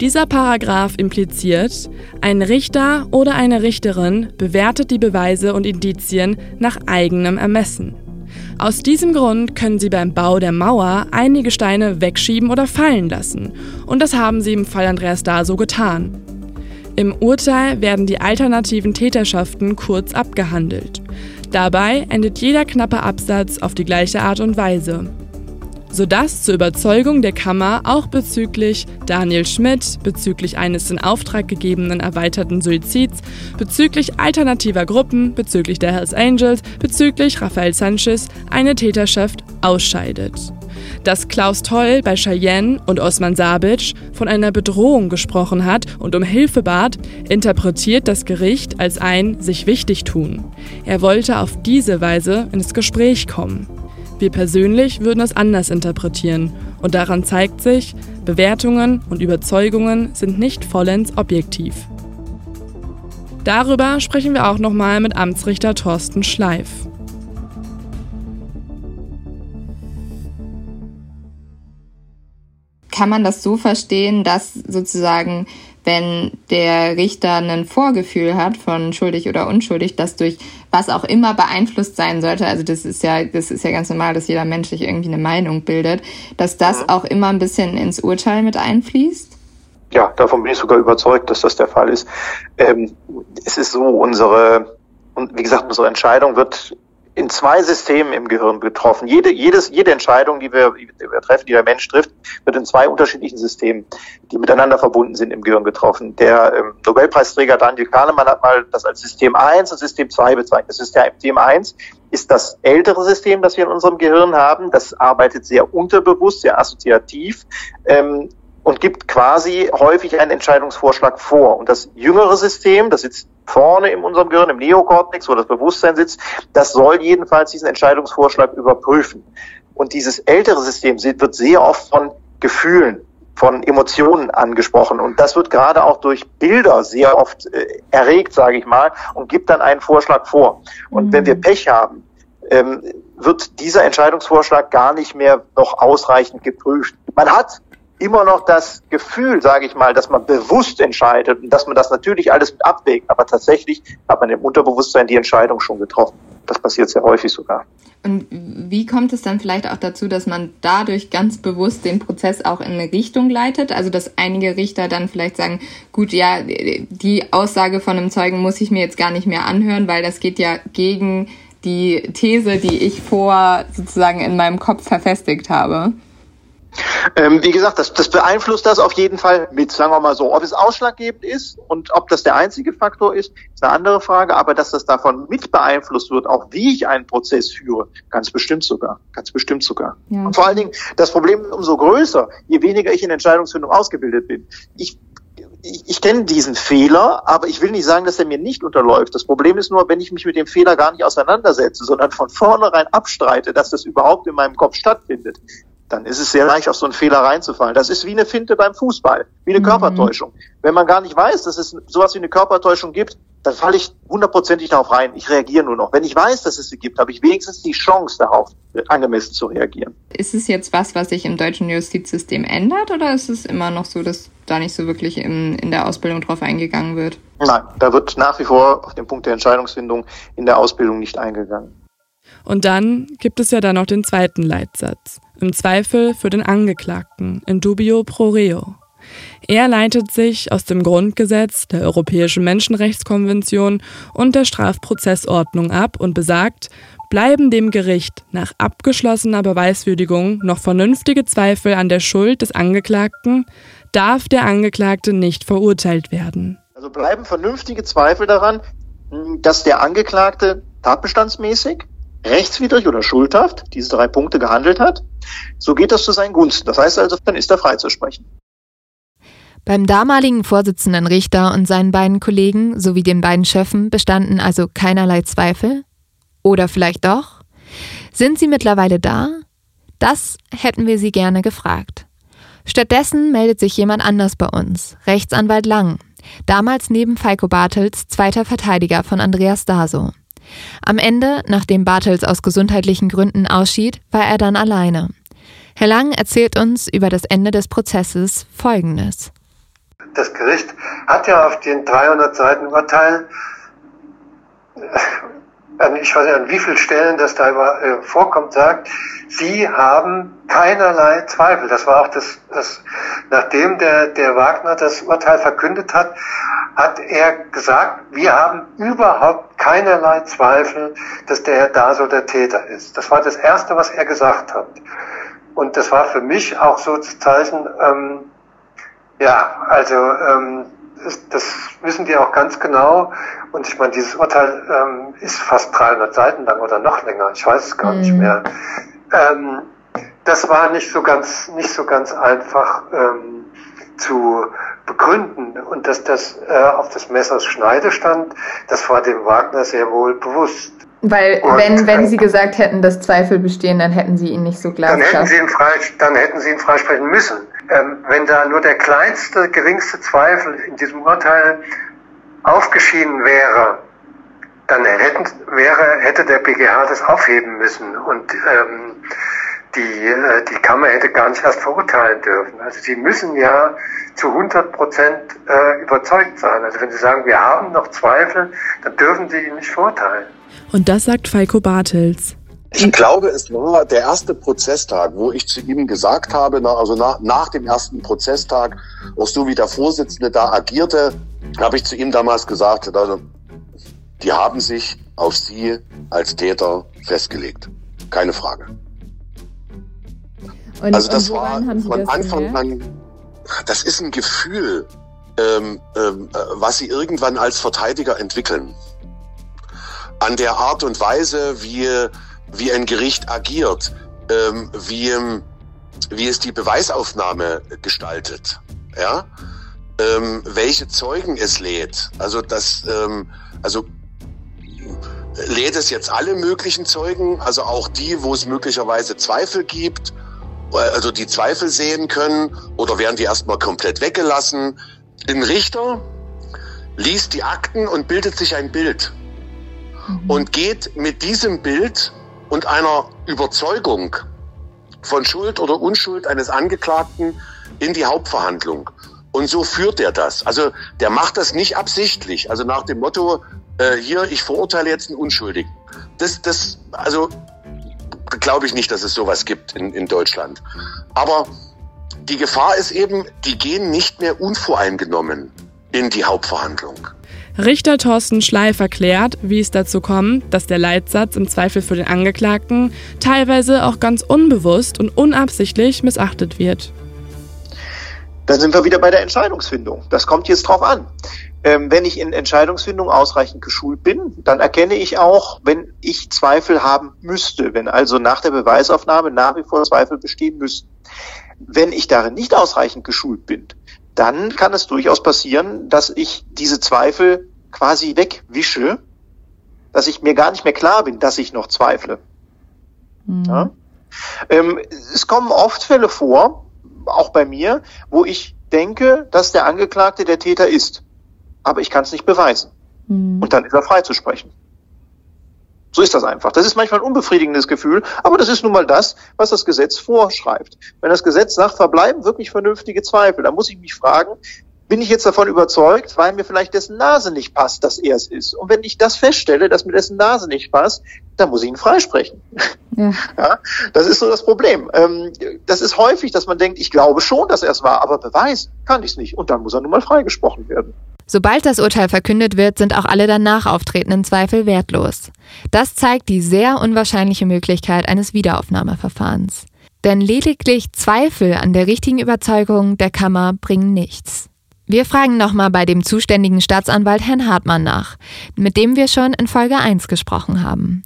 Dieser Paragraph impliziert, ein Richter oder eine Richterin bewertet die Beweise und Indizien nach eigenem Ermessen. Aus diesem Grund können sie beim Bau der Mauer einige Steine wegschieben oder fallen lassen. Und das haben sie im Fall Andreas da so getan. Im Urteil werden die alternativen Täterschaften kurz abgehandelt. Dabei endet jeder knappe Absatz auf die gleiche Art und Weise. Sodass zur Überzeugung der Kammer auch bezüglich Daniel Schmidt, bezüglich eines in Auftrag gegebenen erweiterten Suizids, bezüglich alternativer Gruppen, bezüglich der Hells Angels, bezüglich Rafael Sanchez eine Täterschaft ausscheidet. Dass Klaus Toll bei Cheyenne und Osman Sabic von einer Bedrohung gesprochen hat und um Hilfe bat, interpretiert das Gericht als ein sich wichtig tun. Er wollte auf diese Weise ins Gespräch kommen. Wir persönlich würden es anders interpretieren und daran zeigt sich, Bewertungen und Überzeugungen sind nicht vollends objektiv. Darüber sprechen wir auch nochmal mit Amtsrichter Thorsten Schleif. kann man das so verstehen, dass sozusagen, wenn der Richter ein Vorgefühl hat von schuldig oder unschuldig, das durch was auch immer beeinflusst sein sollte, also das ist ja, das ist ja ganz normal, dass jeder Mensch sich irgendwie eine Meinung bildet, dass das auch immer ein bisschen ins Urteil mit einfließt? Ja, davon bin ich sogar überzeugt, dass das der Fall ist. Ähm, es ist so, unsere, und wie gesagt, unsere Entscheidung wird in zwei Systemen im Gehirn getroffen. Jede, jedes, jede Entscheidung, die wir, die wir treffen, die der Mensch trifft, wird in zwei unterschiedlichen Systemen, die miteinander verbunden sind, im Gehirn getroffen. Der ähm, Nobelpreisträger Daniel Kahnemann hat mal das als System 1 und System 2 bezeichnet. Das System 1 ist das ältere System, das wir in unserem Gehirn haben. Das arbeitet sehr unterbewusst, sehr assoziativ. Ähm, und gibt quasi häufig einen Entscheidungsvorschlag vor. Und das jüngere System, das sitzt vorne in unserem Gehirn, im Neokortex, wo das Bewusstsein sitzt, das soll jedenfalls diesen Entscheidungsvorschlag überprüfen. Und dieses ältere System wird sehr oft von Gefühlen, von Emotionen angesprochen. Und das wird gerade auch durch Bilder sehr oft äh, erregt, sage ich mal, und gibt dann einen Vorschlag vor. Und mhm. wenn wir Pech haben, ähm, wird dieser Entscheidungsvorschlag gar nicht mehr noch ausreichend geprüft. Man hat immer noch das Gefühl, sage ich mal, dass man bewusst entscheidet und dass man das natürlich alles mit abwägt, aber tatsächlich hat man im Unterbewusstsein die Entscheidung schon getroffen. Das passiert sehr häufig sogar. Und wie kommt es dann vielleicht auch dazu, dass man dadurch ganz bewusst den Prozess auch in eine Richtung leitet? Also dass einige Richter dann vielleicht sagen, gut, ja, die Aussage von einem Zeugen muss ich mir jetzt gar nicht mehr anhören, weil das geht ja gegen die These, die ich vor sozusagen in meinem Kopf verfestigt habe. Ähm, wie gesagt, das, das beeinflusst das auf jeden Fall mit, sagen wir mal so. Ob es ausschlaggebend ist und ob das der einzige Faktor ist, ist eine andere Frage, aber dass das davon mit beeinflusst wird, auch wie ich einen Prozess führe, ganz bestimmt sogar, ganz bestimmt sogar. Ja. Und vor allen Dingen, das Problem ist umso größer, je weniger ich in Entscheidungsfindung ausgebildet bin. Ich ich, ich kenne diesen Fehler, aber ich will nicht sagen, dass er mir nicht unterläuft. Das Problem ist nur, wenn ich mich mit dem Fehler gar nicht auseinandersetze, sondern von vornherein abstreite, dass das überhaupt in meinem Kopf stattfindet, dann ist es sehr leicht, auf so einen Fehler reinzufallen. Das ist wie eine Finte beim Fußball, wie eine mhm. Körpertäuschung. Wenn man gar nicht weiß, dass es sowas wie eine Körpertäuschung gibt, dann falle ich hundertprozentig darauf rein. Ich reagiere nur noch. Wenn ich weiß, dass es sie gibt, habe ich wenigstens die Chance darauf, angemessen zu reagieren. Ist es jetzt was, was sich im deutschen Justizsystem ändert oder ist es immer noch so, dass da nicht so wirklich in, in der Ausbildung drauf eingegangen wird? Nein, da wird nach wie vor auf den Punkt der Entscheidungsfindung in der Ausbildung nicht eingegangen. Und dann gibt es ja dann noch den zweiten Leitsatz. Im Zweifel für den Angeklagten, in dubio pro reo. Er leitet sich aus dem Grundgesetz, der Europäischen Menschenrechtskonvention und der Strafprozessordnung ab und besagt, bleiben dem Gericht nach abgeschlossener Beweiswürdigung noch vernünftige Zweifel an der Schuld des Angeklagten, darf der Angeklagte nicht verurteilt werden. Also bleiben vernünftige Zweifel daran, dass der Angeklagte tatbestandsmäßig, rechtswidrig oder schuldhaft diese drei Punkte gehandelt hat. So geht das zu seinen Gunsten. Das heißt also, dann ist er freizusprechen. Beim damaligen Vorsitzenden Richter und seinen beiden Kollegen sowie den beiden Schöffen bestanden also keinerlei Zweifel? Oder vielleicht doch? Sind sie mittlerweile da? Das hätten wir sie gerne gefragt. Stattdessen meldet sich jemand anders bei uns, Rechtsanwalt Lang, damals neben Falco Bartels zweiter Verteidiger von Andreas Daso. Am Ende, nachdem Bartels aus gesundheitlichen Gründen ausschied, war er dann alleine. Herr Lang erzählt uns über das Ende des Prozesses Folgendes das Gericht hat ja auf den 300 Seiten Urteil, äh, ich weiß nicht an wie vielen Stellen das da äh, vorkommt, sagt, Sie haben keinerlei Zweifel. Das war auch das, das nachdem der, der Wagner das Urteil verkündet hat, hat er gesagt, wir haben überhaupt keinerlei Zweifel, dass der Herr Daso der Täter ist. Das war das Erste, was er gesagt hat. Und das war für mich auch so zu Zeichen, ähm, ja, also ähm, das wissen die auch ganz genau. Und ich meine, dieses Urteil ähm, ist fast 300 Seiten lang oder noch länger. Ich weiß es gar mhm. nicht mehr. Ähm, das war nicht so ganz, nicht so ganz einfach ähm, zu begründen. Und dass das äh, auf des Messers Schneide stand, das war dem Wagner sehr wohl bewusst. Weil und, wenn, wenn Sie gesagt hätten, dass Zweifel bestehen, dann hätten Sie ihn nicht so klar dann hätten Sie ihn frei, Dann hätten Sie ihn freisprechen müssen. Ähm, wenn da nur der kleinste, geringste Zweifel in diesem Urteil aufgeschieden wäre, dann hätten, wäre, hätte der BGH das aufheben müssen und ähm, die, äh, die Kammer hätte gar nicht erst verurteilen dürfen. Also sie müssen ja zu 100 Prozent äh, überzeugt sein. Also wenn sie sagen, wir haben noch Zweifel, dann dürfen sie ihn nicht verurteilen. Und das sagt Falco Bartels. Ich glaube, es war der erste Prozesstag, wo ich zu ihm gesagt habe, also nach, nach dem ersten Prozesstag, auch so wie der Vorsitzende da agierte, habe ich zu ihm damals gesagt, also, die haben sich auf Sie als Täter festgelegt. Keine Frage. Und, also das war von Anfang an, das ist ein Gefühl, ähm, ähm, was Sie irgendwann als Verteidiger entwickeln. An der Art und Weise, wie wie ein Gericht agiert, ähm, wie, wie es die Beweisaufnahme gestaltet, ja, ähm, welche Zeugen es lädt. Also das, ähm, also lädt es jetzt alle möglichen Zeugen, also auch die, wo es möglicherweise Zweifel gibt, also die Zweifel sehen können, oder werden die erstmal komplett weggelassen? Ein Richter liest die Akten und bildet sich ein Bild mhm. und geht mit diesem Bild und einer Überzeugung von Schuld oder Unschuld eines Angeklagten in die Hauptverhandlung. Und so führt er das. Also der macht das nicht absichtlich. Also nach dem Motto, äh, hier, ich verurteile jetzt einen Unschuldigen. Das, das, also glaube ich nicht, dass es sowas gibt in, in Deutschland. Aber die Gefahr ist eben, die gehen nicht mehr unvoreingenommen in die Hauptverhandlung. Richter Thorsten Schleif erklärt, wie es dazu kommt, dass der Leitsatz im Zweifel für den Angeklagten teilweise auch ganz unbewusst und unabsichtlich missachtet wird. Da sind wir wieder bei der Entscheidungsfindung. Das kommt jetzt drauf an. Ähm, wenn ich in Entscheidungsfindung ausreichend geschult bin, dann erkenne ich auch, wenn ich Zweifel haben müsste, wenn also nach der Beweisaufnahme nach wie vor Zweifel bestehen müssten. Wenn ich darin nicht ausreichend geschult bin, dann kann es durchaus passieren, dass ich diese Zweifel quasi wegwische, dass ich mir gar nicht mehr klar bin, dass ich noch zweifle. Mhm. Ja? Ähm, es kommen oft Fälle vor, auch bei mir, wo ich denke, dass der Angeklagte der Täter ist. Aber ich kann es nicht beweisen. Mhm. Und dann ist er freizusprechen. So ist das einfach. Das ist manchmal ein unbefriedigendes Gefühl, aber das ist nun mal das, was das Gesetz vorschreibt. Wenn das Gesetz sagt, verbleiben wirklich vernünftige Zweifel, dann muss ich mich fragen, bin ich jetzt davon überzeugt, weil mir vielleicht dessen Nase nicht passt, dass er es ist. Und wenn ich das feststelle, dass mir dessen Nase nicht passt, dann muss ich ihn freisprechen. Ja. ja das ist so das Problem. Ähm, das ist häufig, dass man denkt, ich glaube schon, dass er es war, aber beweisen kann ich es nicht. Und dann muss er nun mal freigesprochen werden. Sobald das Urteil verkündet wird, sind auch alle danach auftretenden Zweifel wertlos. Das zeigt die sehr unwahrscheinliche Möglichkeit eines Wiederaufnahmeverfahrens. Denn lediglich Zweifel an der richtigen Überzeugung der Kammer bringen nichts. Wir fragen nochmal bei dem zuständigen Staatsanwalt Herrn Hartmann nach, mit dem wir schon in Folge 1 gesprochen haben.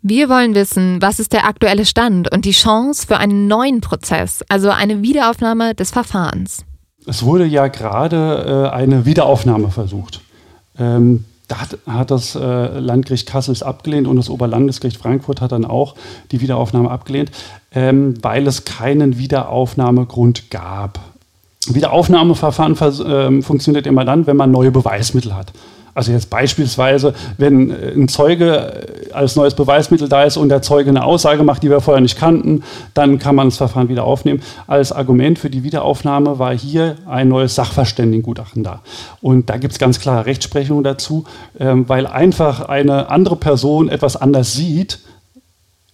Wir wollen wissen, was ist der aktuelle Stand und die Chance für einen neuen Prozess, also eine Wiederaufnahme des Verfahrens. Es wurde ja gerade äh, eine Wiederaufnahme versucht. Ähm, da hat, das äh, Landgericht Kassel abgelehnt und das Oberlandesgericht Frankfurt hat dann auch die Wiederaufnahme abgelehnt, ähm, weil es keinen Wiederaufnahmegrund gab. Wiederaufnahmeverfahren äh, funktioniert immer dann, wenn man neue Beweismittel hat. Also jetzt beispielsweise, wenn äh, ein Zeuge äh, als neues Beweismittel da ist und der Zeuge eine Aussage macht, die wir vorher nicht kannten, dann kann man das Verfahren wieder aufnehmen. Als Argument für die Wiederaufnahme war hier ein neues Sachverständigengutachten da. Und da gibt es ganz klare Rechtsprechung dazu, ähm, weil einfach eine andere Person etwas anders sieht,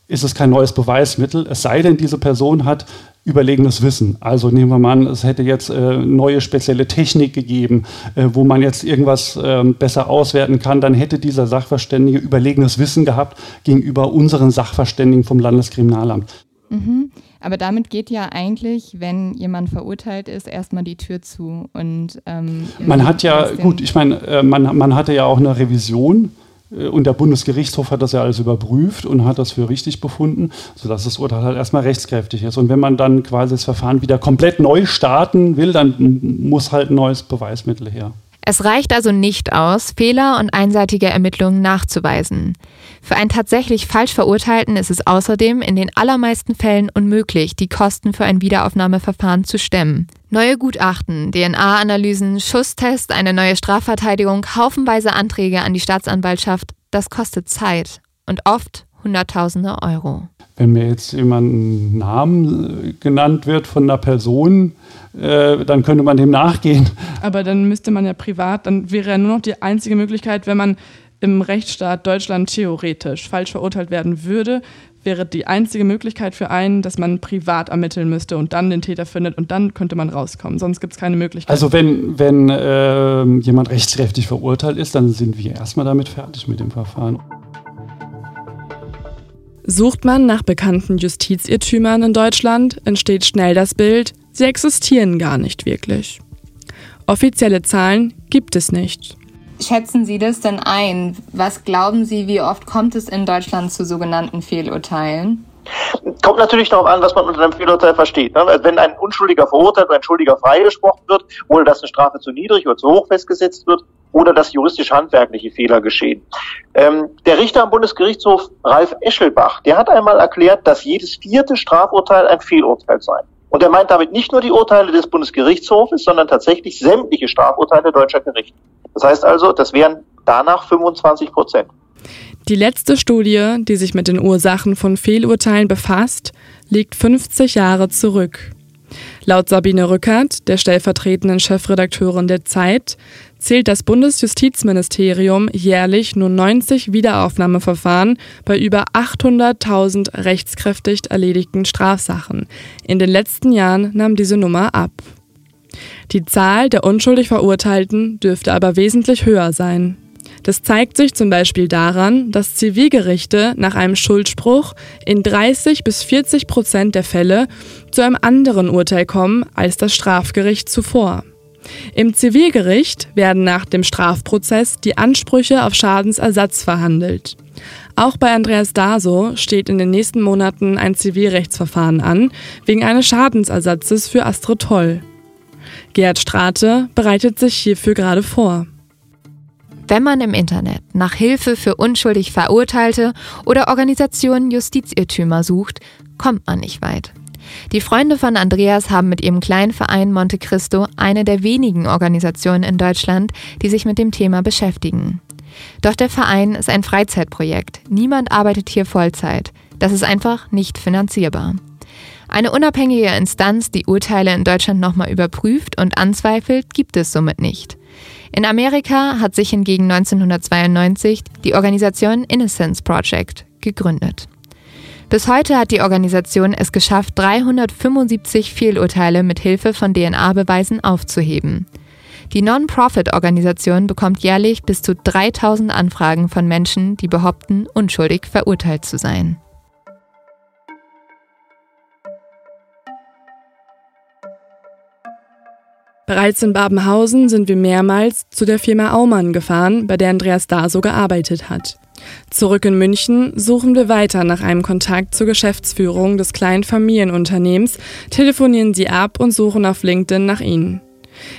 ist es kein neues Beweismittel, es sei denn, diese Person hat überlegenes Wissen. Also nehmen wir mal an, es hätte jetzt äh, neue spezielle Technik gegeben, äh, wo man jetzt irgendwas äh, besser auswerten kann, dann hätte dieser Sachverständige überlegenes Wissen gehabt gegenüber unseren Sachverständigen vom Landeskriminalamt. Mhm. Aber damit geht ja eigentlich, wenn jemand verurteilt ist, erstmal die Tür zu. Und, ähm, man hat ja, gut, ich meine, äh, man, man hatte ja auch eine Revision und der Bundesgerichtshof hat das ja alles überprüft und hat das für richtig befunden, sodass das Urteil halt erstmal rechtskräftig ist. Und wenn man dann quasi das Verfahren wieder komplett neu starten will, dann muss halt ein neues Beweismittel her. Es reicht also nicht aus, Fehler und einseitige Ermittlungen nachzuweisen. Für einen tatsächlich falsch Verurteilten ist es außerdem in den allermeisten Fällen unmöglich, die Kosten für ein Wiederaufnahmeverfahren zu stemmen. Neue Gutachten, DNA-Analysen, Schusstest, eine neue Strafverteidigung, haufenweise Anträge an die Staatsanwaltschaft, das kostet Zeit und oft Hunderttausende Euro. Wenn mir jetzt jemand ein Namen äh, genannt wird von einer Person, äh, dann könnte man dem nachgehen. Aber dann müsste man ja privat, dann wäre ja nur noch die einzige Möglichkeit, wenn man im Rechtsstaat Deutschland theoretisch falsch verurteilt werden würde, wäre die einzige Möglichkeit für einen, dass man privat ermitteln müsste und dann den Täter findet und dann könnte man rauskommen. Sonst gibt es keine Möglichkeit. Also wenn, wenn äh, jemand rechtskräftig verurteilt ist, dann sind wir erstmal damit fertig mit dem Verfahren. Sucht man nach bekannten Justizirrtümern in Deutschland, entsteht schnell das Bild, sie existieren gar nicht wirklich. Offizielle Zahlen gibt es nicht. Schätzen Sie das denn ein? Was glauben Sie, wie oft kommt es in Deutschland zu sogenannten Fehlurteilen? Kommt natürlich darauf an, was man unter einem Fehlurteil versteht. Ne? Also wenn ein Unschuldiger verurteilt oder ein Schuldiger freigesprochen wird, ohne dass eine Strafe zu niedrig oder zu hoch festgesetzt wird, oder dass juristisch-handwerkliche Fehler geschehen. Ähm, der Richter am Bundesgerichtshof, Ralf Eschelbach, der hat einmal erklärt, dass jedes vierte Strafurteil ein Fehlurteil sei. Und er meint damit nicht nur die Urteile des Bundesgerichtshofes, sondern tatsächlich sämtliche Strafurteile deutscher Gerichte. Das heißt also, das wären danach 25 Prozent. Die letzte Studie, die sich mit den Ursachen von Fehlurteilen befasst, liegt 50 Jahre zurück. Laut Sabine Rückert, der stellvertretenden Chefredakteurin der Zeit, zählt das Bundesjustizministerium jährlich nur 90 Wiederaufnahmeverfahren bei über 800.000 rechtskräftig erledigten Strafsachen. In den letzten Jahren nahm diese Nummer ab. Die Zahl der unschuldig Verurteilten dürfte aber wesentlich höher sein. Das zeigt sich zum Beispiel daran, dass Zivilgerichte nach einem Schuldspruch in 30 bis 40 Prozent der Fälle zu einem anderen Urteil kommen als das Strafgericht zuvor. Im Zivilgericht werden nach dem Strafprozess die Ansprüche auf Schadensersatz verhandelt. Auch bei Andreas Daso steht in den nächsten Monaten ein Zivilrechtsverfahren an, wegen eines Schadensersatzes für Astrid Toll. Gerd Strate bereitet sich hierfür gerade vor. Wenn man im Internet nach Hilfe für unschuldig Verurteilte oder Organisationen Justizirrtümer sucht, kommt man nicht weit. Die Freunde von Andreas haben mit ihrem kleinen Verein Monte Cristo eine der wenigen Organisationen in Deutschland, die sich mit dem Thema beschäftigen. Doch der Verein ist ein Freizeitprojekt. Niemand arbeitet hier Vollzeit. Das ist einfach nicht finanzierbar. Eine unabhängige Instanz, die Urteile in Deutschland nochmal überprüft und anzweifelt, gibt es somit nicht. In Amerika hat sich hingegen 1992 die Organisation Innocence Project gegründet. Bis heute hat die Organisation es geschafft, 375 Fehlurteile mit Hilfe von DNA-Beweisen aufzuheben. Die Non-Profit-Organisation bekommt jährlich bis zu 3000 Anfragen von Menschen, die behaupten, unschuldig verurteilt zu sein. Bereits in Babenhausen sind wir mehrmals zu der Firma Aumann gefahren, bei der Andreas Daso gearbeitet hat. Zurück in München suchen wir weiter nach einem Kontakt zur Geschäftsführung des kleinen Familienunternehmens, telefonieren sie ab und suchen auf LinkedIn nach ihnen.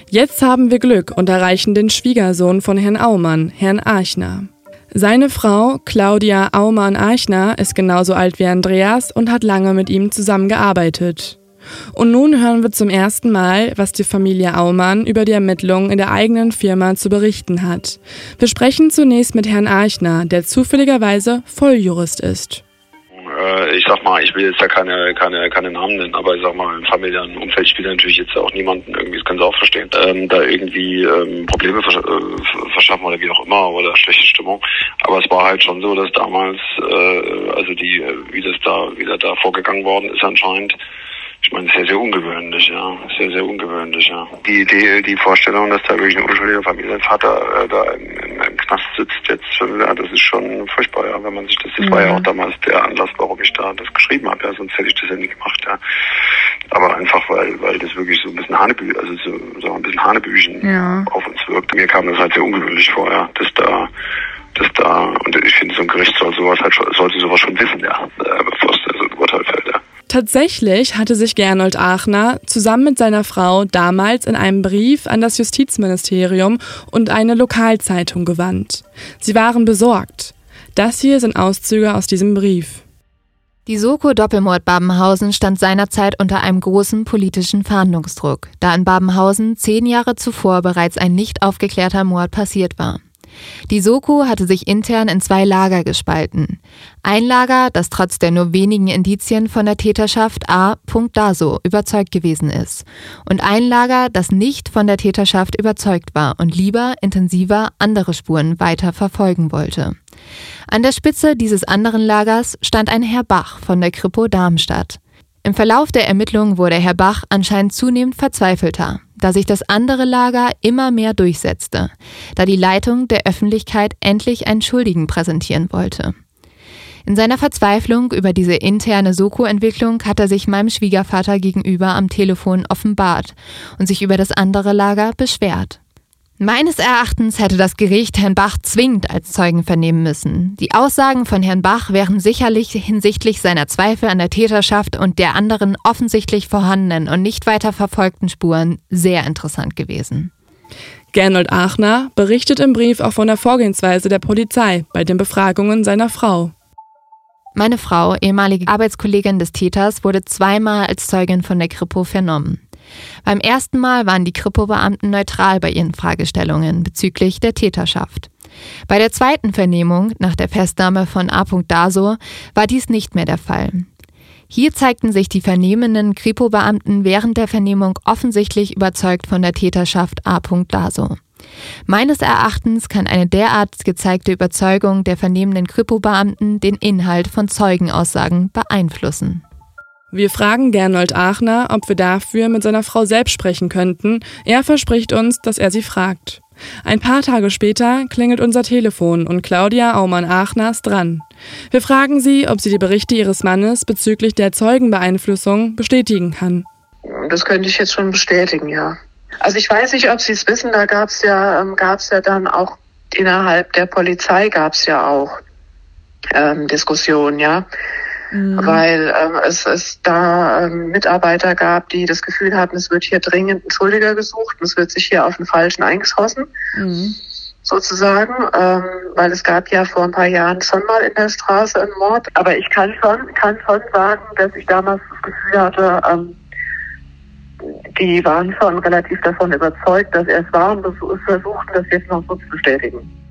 Jetzt haben wir Glück und erreichen den Schwiegersohn von Herrn Aumann, Herrn Archner. Seine Frau, Claudia Aumann-Archner, ist genauso alt wie Andreas und hat lange mit ihm zusammengearbeitet. Und nun hören wir zum ersten Mal, was die Familie Aumann über die Ermittlungen in der eigenen Firma zu berichten hat. Wir sprechen zunächst mit Herrn Eichner, der zufälligerweise Volljurist ist äh, ich sag mal, ich will jetzt da keine, keine, keine Namen nennen, aber ich sag mal, im familiären Umfeld spielt natürlich jetzt auch niemanden irgendwie, das können Sie auch verstehen, ähm, da irgendwie ähm, Probleme versch äh, verschaffen oder wie auch immer oder schlechte Stimmung. Aber es war halt schon so, dass damals, äh, also die, wie das da, wie da vorgegangen worden ist anscheinend, ich meine, sehr, sehr ungewöhnlich, ja. Sehr, sehr ungewöhnlich, ja. Die Idee, die Vorstellung, dass da wirklich ein unschuldiger Familienvater äh, da im, im, Knast sitzt jetzt, ja, das ist schon furchtbar, ja, wenn man sich das, das mhm. war ja auch damals der Anlass, warum ich da das geschrieben habe, ja, sonst hätte ich das ja nicht gemacht, ja. Aber einfach, weil, weil das wirklich so ein bisschen Hanebü, also so, so ein bisschen Hanebüchen ja. auf uns wirkt. Mir kam das halt sehr ungewöhnlich vor, ja, dass da dass da, und ich finde, so ein Gericht soll sowas halt, sollte sowas schon wissen, ja, äh, bevor es so ein Urteil fällt, ja. Tatsächlich hatte sich Gernot Aachner zusammen mit seiner Frau damals in einem Brief an das Justizministerium und eine Lokalzeitung gewandt. Sie waren besorgt. Das hier sind Auszüge aus diesem Brief. Die Soko Doppelmord Babenhausen stand seinerzeit unter einem großen politischen Fahndungsdruck, da in Babenhausen zehn Jahre zuvor bereits ein nicht aufgeklärter Mord passiert war. Die Soko hatte sich intern in zwei Lager gespalten. Ein Lager, das trotz der nur wenigen Indizien von der Täterschaft A. Daso überzeugt gewesen ist. Und ein Lager, das nicht von der Täterschaft überzeugt war und lieber intensiver andere Spuren weiter verfolgen wollte. An der Spitze dieses anderen Lagers stand ein Herr Bach von der Kripo Darmstadt. Im Verlauf der Ermittlungen wurde Herr Bach anscheinend zunehmend verzweifelter, da sich das andere Lager immer mehr durchsetzte, da die Leitung der Öffentlichkeit endlich einen Schuldigen präsentieren wollte. In seiner Verzweiflung über diese interne Soko-Entwicklung hat er sich meinem Schwiegervater gegenüber am Telefon offenbart und sich über das andere Lager beschwert. Meines Erachtens hätte das Gericht Herrn Bach zwingend als Zeugen vernehmen müssen. Die Aussagen von Herrn Bach wären sicherlich hinsichtlich seiner Zweifel an der Täterschaft und der anderen offensichtlich vorhandenen und nicht weiter verfolgten Spuren sehr interessant gewesen. Gernot Aachner berichtet im Brief auch von der Vorgehensweise der Polizei bei den Befragungen seiner Frau. Meine Frau, ehemalige Arbeitskollegin des Täters, wurde zweimal als Zeugin von der Kripo vernommen. Beim ersten Mal waren die Kripo-Beamten neutral bei ihren Fragestellungen bezüglich der Täterschaft. Bei der zweiten Vernehmung nach der Festnahme von A. Daso war dies nicht mehr der Fall. Hier zeigten sich die vernehmenden Kripo-Beamten während der Vernehmung offensichtlich überzeugt von der Täterschaft A. Daso. Meines Erachtens kann eine derart gezeigte Überzeugung der vernehmenden Kripo-Beamten den Inhalt von Zeugenaussagen beeinflussen. Wir fragen Gernot Aachner, ob wir dafür mit seiner Frau selbst sprechen könnten. Er verspricht uns, dass er sie fragt. Ein paar Tage später klingelt unser Telefon und Claudia Aumann-Aachner ist dran. Wir fragen sie, ob sie die Berichte ihres Mannes bezüglich der Zeugenbeeinflussung bestätigen kann. Das könnte ich jetzt schon bestätigen, ja. Also ich weiß nicht, ob Sie es wissen, da gab es ja, ähm, gab's ja dann auch innerhalb der Polizei gab es ja auch ähm, Diskussionen, ja mhm. weil ähm, es, es da ähm, Mitarbeiter gab, die das Gefühl hatten, es wird hier dringend ein Schuldiger gesucht und es wird sich hier auf den Falschen eingeschossen. Mhm. sozusagen, ähm, weil es gab ja vor ein paar Jahren schon mal in der Straße einen Mord. Aber ich kann schon, kann schon sagen, dass ich damals das Gefühl hatte, ähm, die waren schon relativ davon überzeugt, dass er es war und versuchten das jetzt noch so zu bestätigen.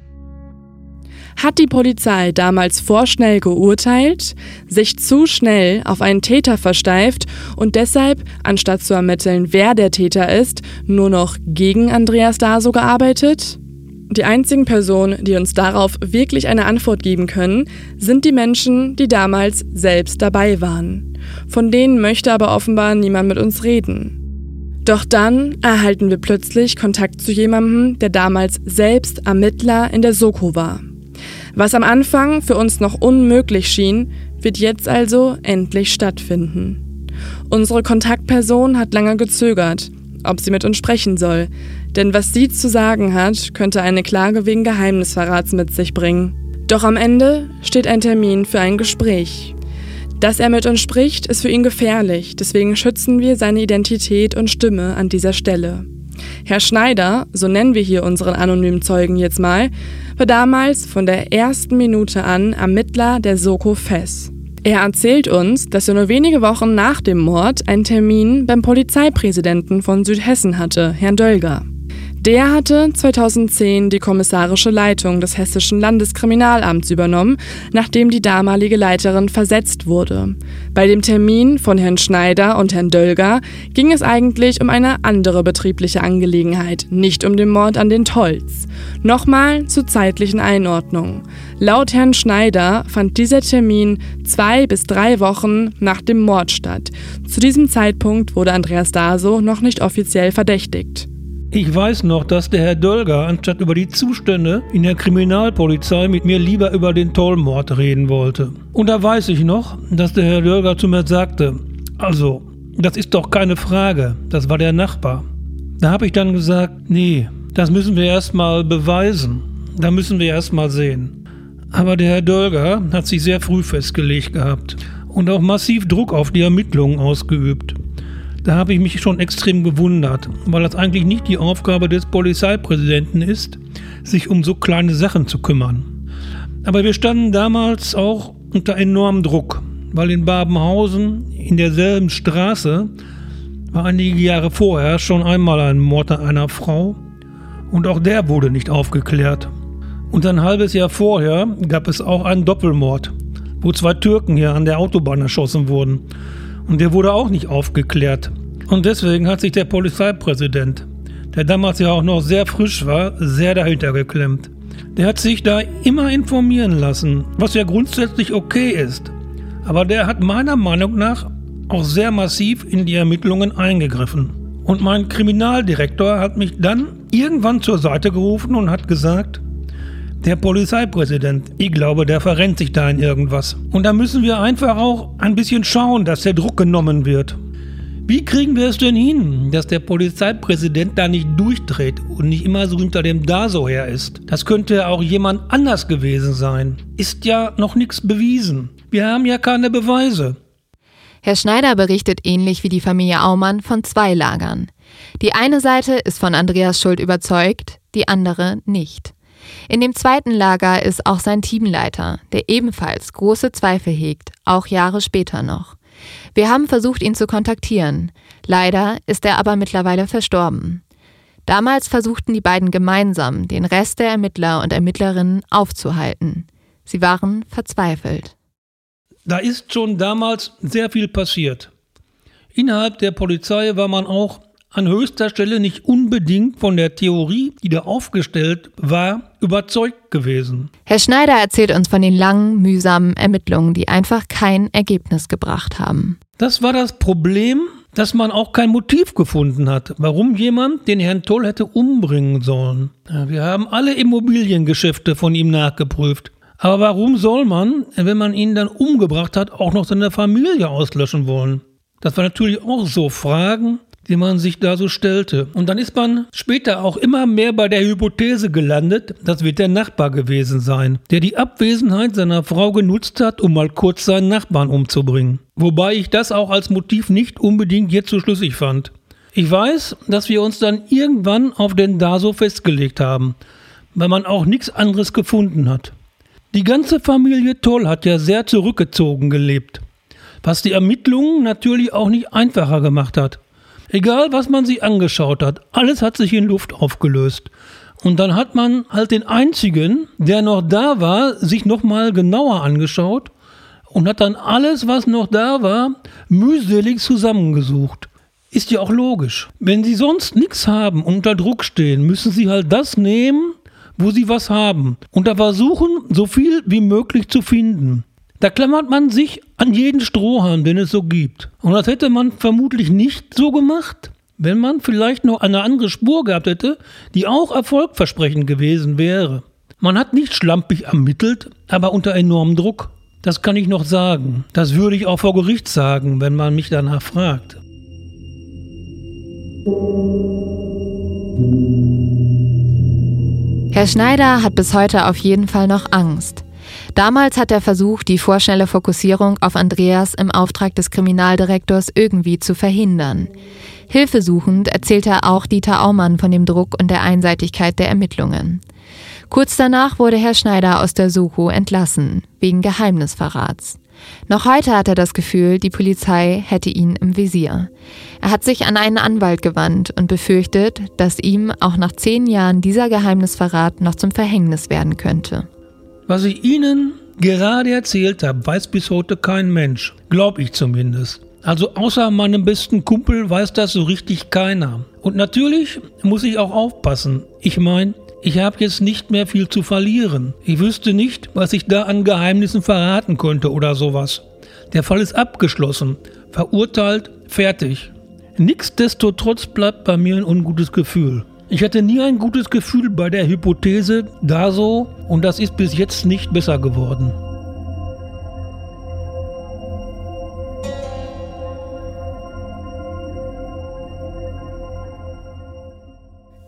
Hat die Polizei damals vorschnell geurteilt, sich zu schnell auf einen Täter versteift und deshalb, anstatt zu ermitteln, wer der Täter ist, nur noch gegen Andreas Daso gearbeitet? Die einzigen Personen, die uns darauf wirklich eine Antwort geben können, sind die Menschen, die damals selbst dabei waren. Von denen möchte aber offenbar niemand mit uns reden. Doch dann erhalten wir plötzlich Kontakt zu jemandem, der damals selbst Ermittler in der Soko war. Was am Anfang für uns noch unmöglich schien, wird jetzt also endlich stattfinden. Unsere Kontaktperson hat lange gezögert, ob sie mit uns sprechen soll, denn was sie zu sagen hat, könnte eine Klage wegen Geheimnisverrats mit sich bringen. Doch am Ende steht ein Termin für ein Gespräch. Dass er mit uns spricht, ist für ihn gefährlich, deswegen schützen wir seine Identität und Stimme an dieser Stelle. Herr Schneider, so nennen wir hier unseren anonymen Zeugen jetzt mal, war damals von der ersten Minute an Ermittler der Soko FES. Er erzählt uns, dass er nur wenige Wochen nach dem Mord einen Termin beim Polizeipräsidenten von Südhessen hatte, Herrn Dölger. Der hatte 2010 die kommissarische Leitung des Hessischen Landeskriminalamts übernommen, nachdem die damalige Leiterin versetzt wurde. Bei dem Termin von Herrn Schneider und Herrn Dölger ging es eigentlich um eine andere betriebliche Angelegenheit, nicht um den Mord an den Tolz. Nochmal zur zeitlichen Einordnung. Laut Herrn Schneider fand dieser Termin zwei bis drei Wochen nach dem Mord statt. Zu diesem Zeitpunkt wurde Andreas Daso noch nicht offiziell verdächtigt. Ich weiß noch, dass der Herr Dölger anstatt über die Zustände in der Kriminalpolizei mit mir lieber über den Tollmord reden wollte. Und da weiß ich noch, dass der Herr Dölger zu mir sagte, also, das ist doch keine Frage, das war der Nachbar. Da habe ich dann gesagt, nee, das müssen wir erstmal beweisen. Da müssen wir erstmal sehen. Aber der Herr Dölger hat sich sehr früh festgelegt gehabt und auch massiv Druck auf die Ermittlungen ausgeübt. Da habe ich mich schon extrem gewundert, weil das eigentlich nicht die Aufgabe des Polizeipräsidenten ist, sich um so kleine Sachen zu kümmern. Aber wir standen damals auch unter enormem Druck, weil in Babenhausen in derselben Straße war einige Jahre vorher schon einmal ein Mord an einer Frau und auch der wurde nicht aufgeklärt. Und ein halbes Jahr vorher gab es auch einen Doppelmord, wo zwei Türken hier an der Autobahn erschossen wurden. Und der wurde auch nicht aufgeklärt. Und deswegen hat sich der Polizeipräsident, der damals ja auch noch sehr frisch war, sehr dahinter geklemmt. Der hat sich da immer informieren lassen, was ja grundsätzlich okay ist. Aber der hat meiner Meinung nach auch sehr massiv in die Ermittlungen eingegriffen. Und mein Kriminaldirektor hat mich dann irgendwann zur Seite gerufen und hat gesagt, der Polizeipräsident, ich glaube, der verrennt sich da in irgendwas. Und da müssen wir einfach auch ein bisschen schauen, dass der Druck genommen wird. Wie kriegen wir es denn hin, dass der Polizeipräsident da nicht durchdreht und nicht immer so hinter dem Daso her ist? Das könnte auch jemand anders gewesen sein. Ist ja noch nichts bewiesen. Wir haben ja keine Beweise. Herr Schneider berichtet ähnlich wie die Familie Aumann von zwei Lagern. Die eine Seite ist von Andreas Schuld überzeugt, die andere nicht. In dem zweiten Lager ist auch sein Teamleiter, der ebenfalls große Zweifel hegt, auch Jahre später noch. Wir haben versucht, ihn zu kontaktieren. Leider ist er aber mittlerweile verstorben. Damals versuchten die beiden gemeinsam, den Rest der Ermittler und Ermittlerinnen aufzuhalten. Sie waren verzweifelt. Da ist schon damals sehr viel passiert. Innerhalb der Polizei war man auch an höchster Stelle nicht unbedingt von der Theorie, die da aufgestellt war, überzeugt gewesen. Herr Schneider erzählt uns von den langen, mühsamen Ermittlungen, die einfach kein Ergebnis gebracht haben. Das war das Problem, dass man auch kein Motiv gefunden hat, warum jemand den Herrn Toll hätte umbringen sollen. Wir haben alle Immobiliengeschäfte von ihm nachgeprüft. Aber warum soll man, wenn man ihn dann umgebracht hat, auch noch seine Familie auslöschen wollen? Das war natürlich auch so Fragen, die man sich da so stellte. Und dann ist man später auch immer mehr bei der Hypothese gelandet, das wird der Nachbar gewesen sein, der die Abwesenheit seiner Frau genutzt hat, um mal kurz seinen Nachbarn umzubringen. Wobei ich das auch als Motiv nicht unbedingt jetzt so schlüssig fand. Ich weiß, dass wir uns dann irgendwann auf den Daso festgelegt haben, weil man auch nichts anderes gefunden hat. Die ganze Familie Toll hat ja sehr zurückgezogen gelebt, was die Ermittlungen natürlich auch nicht einfacher gemacht hat. Egal, was man sich angeschaut hat, alles hat sich in Luft aufgelöst. Und dann hat man halt den einzigen, der noch da war, sich nochmal genauer angeschaut und hat dann alles, was noch da war, mühselig zusammengesucht. Ist ja auch logisch. Wenn sie sonst nichts haben und unter Druck stehen, müssen sie halt das nehmen, wo sie was haben. Und da versuchen, so viel wie möglich zu finden. Da klammert man sich an jeden Strohhalm, den es so gibt. Und das hätte man vermutlich nicht so gemacht, wenn man vielleicht noch eine andere Spur gehabt hätte, die auch erfolgversprechend gewesen wäre. Man hat nicht schlampig ermittelt, aber unter enormem Druck. Das kann ich noch sagen. Das würde ich auch vor Gericht sagen, wenn man mich danach fragt. Herr Schneider hat bis heute auf jeden Fall noch Angst. Damals hat er versucht, die vorschnelle Fokussierung auf Andreas im Auftrag des Kriminaldirektors irgendwie zu verhindern. Hilfesuchend erzählte er auch Dieter Aumann von dem Druck und der Einseitigkeit der Ermittlungen. Kurz danach wurde Herr Schneider aus der Soko entlassen, wegen Geheimnisverrats. Noch heute hat er das Gefühl, die Polizei hätte ihn im Visier. Er hat sich an einen Anwalt gewandt und befürchtet, dass ihm auch nach zehn Jahren dieser Geheimnisverrat noch zum Verhängnis werden könnte. Was ich Ihnen gerade erzählt habe, weiß bis heute kein Mensch. Glaub ich zumindest. Also außer meinem besten Kumpel weiß das so richtig keiner. Und natürlich muss ich auch aufpassen. Ich meine, ich habe jetzt nicht mehr viel zu verlieren. Ich wüsste nicht, was ich da an Geheimnissen verraten könnte oder sowas. Der Fall ist abgeschlossen, verurteilt, fertig. Nichtsdestotrotz bleibt bei mir ein ungutes Gefühl. Ich hatte nie ein gutes Gefühl bei der Hypothese, da so, und das ist bis jetzt nicht besser geworden.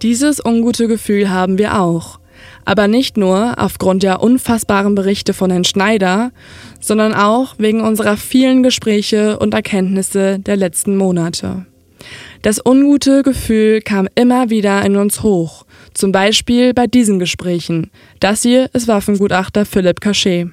Dieses ungute Gefühl haben wir auch. Aber nicht nur aufgrund der unfassbaren Berichte von Herrn Schneider, sondern auch wegen unserer vielen Gespräche und Erkenntnisse der letzten Monate. Das ungute Gefühl kam immer wieder in uns hoch, zum Beispiel bei diesen Gesprächen. Das hier ist Waffengutachter Philipp Cachet.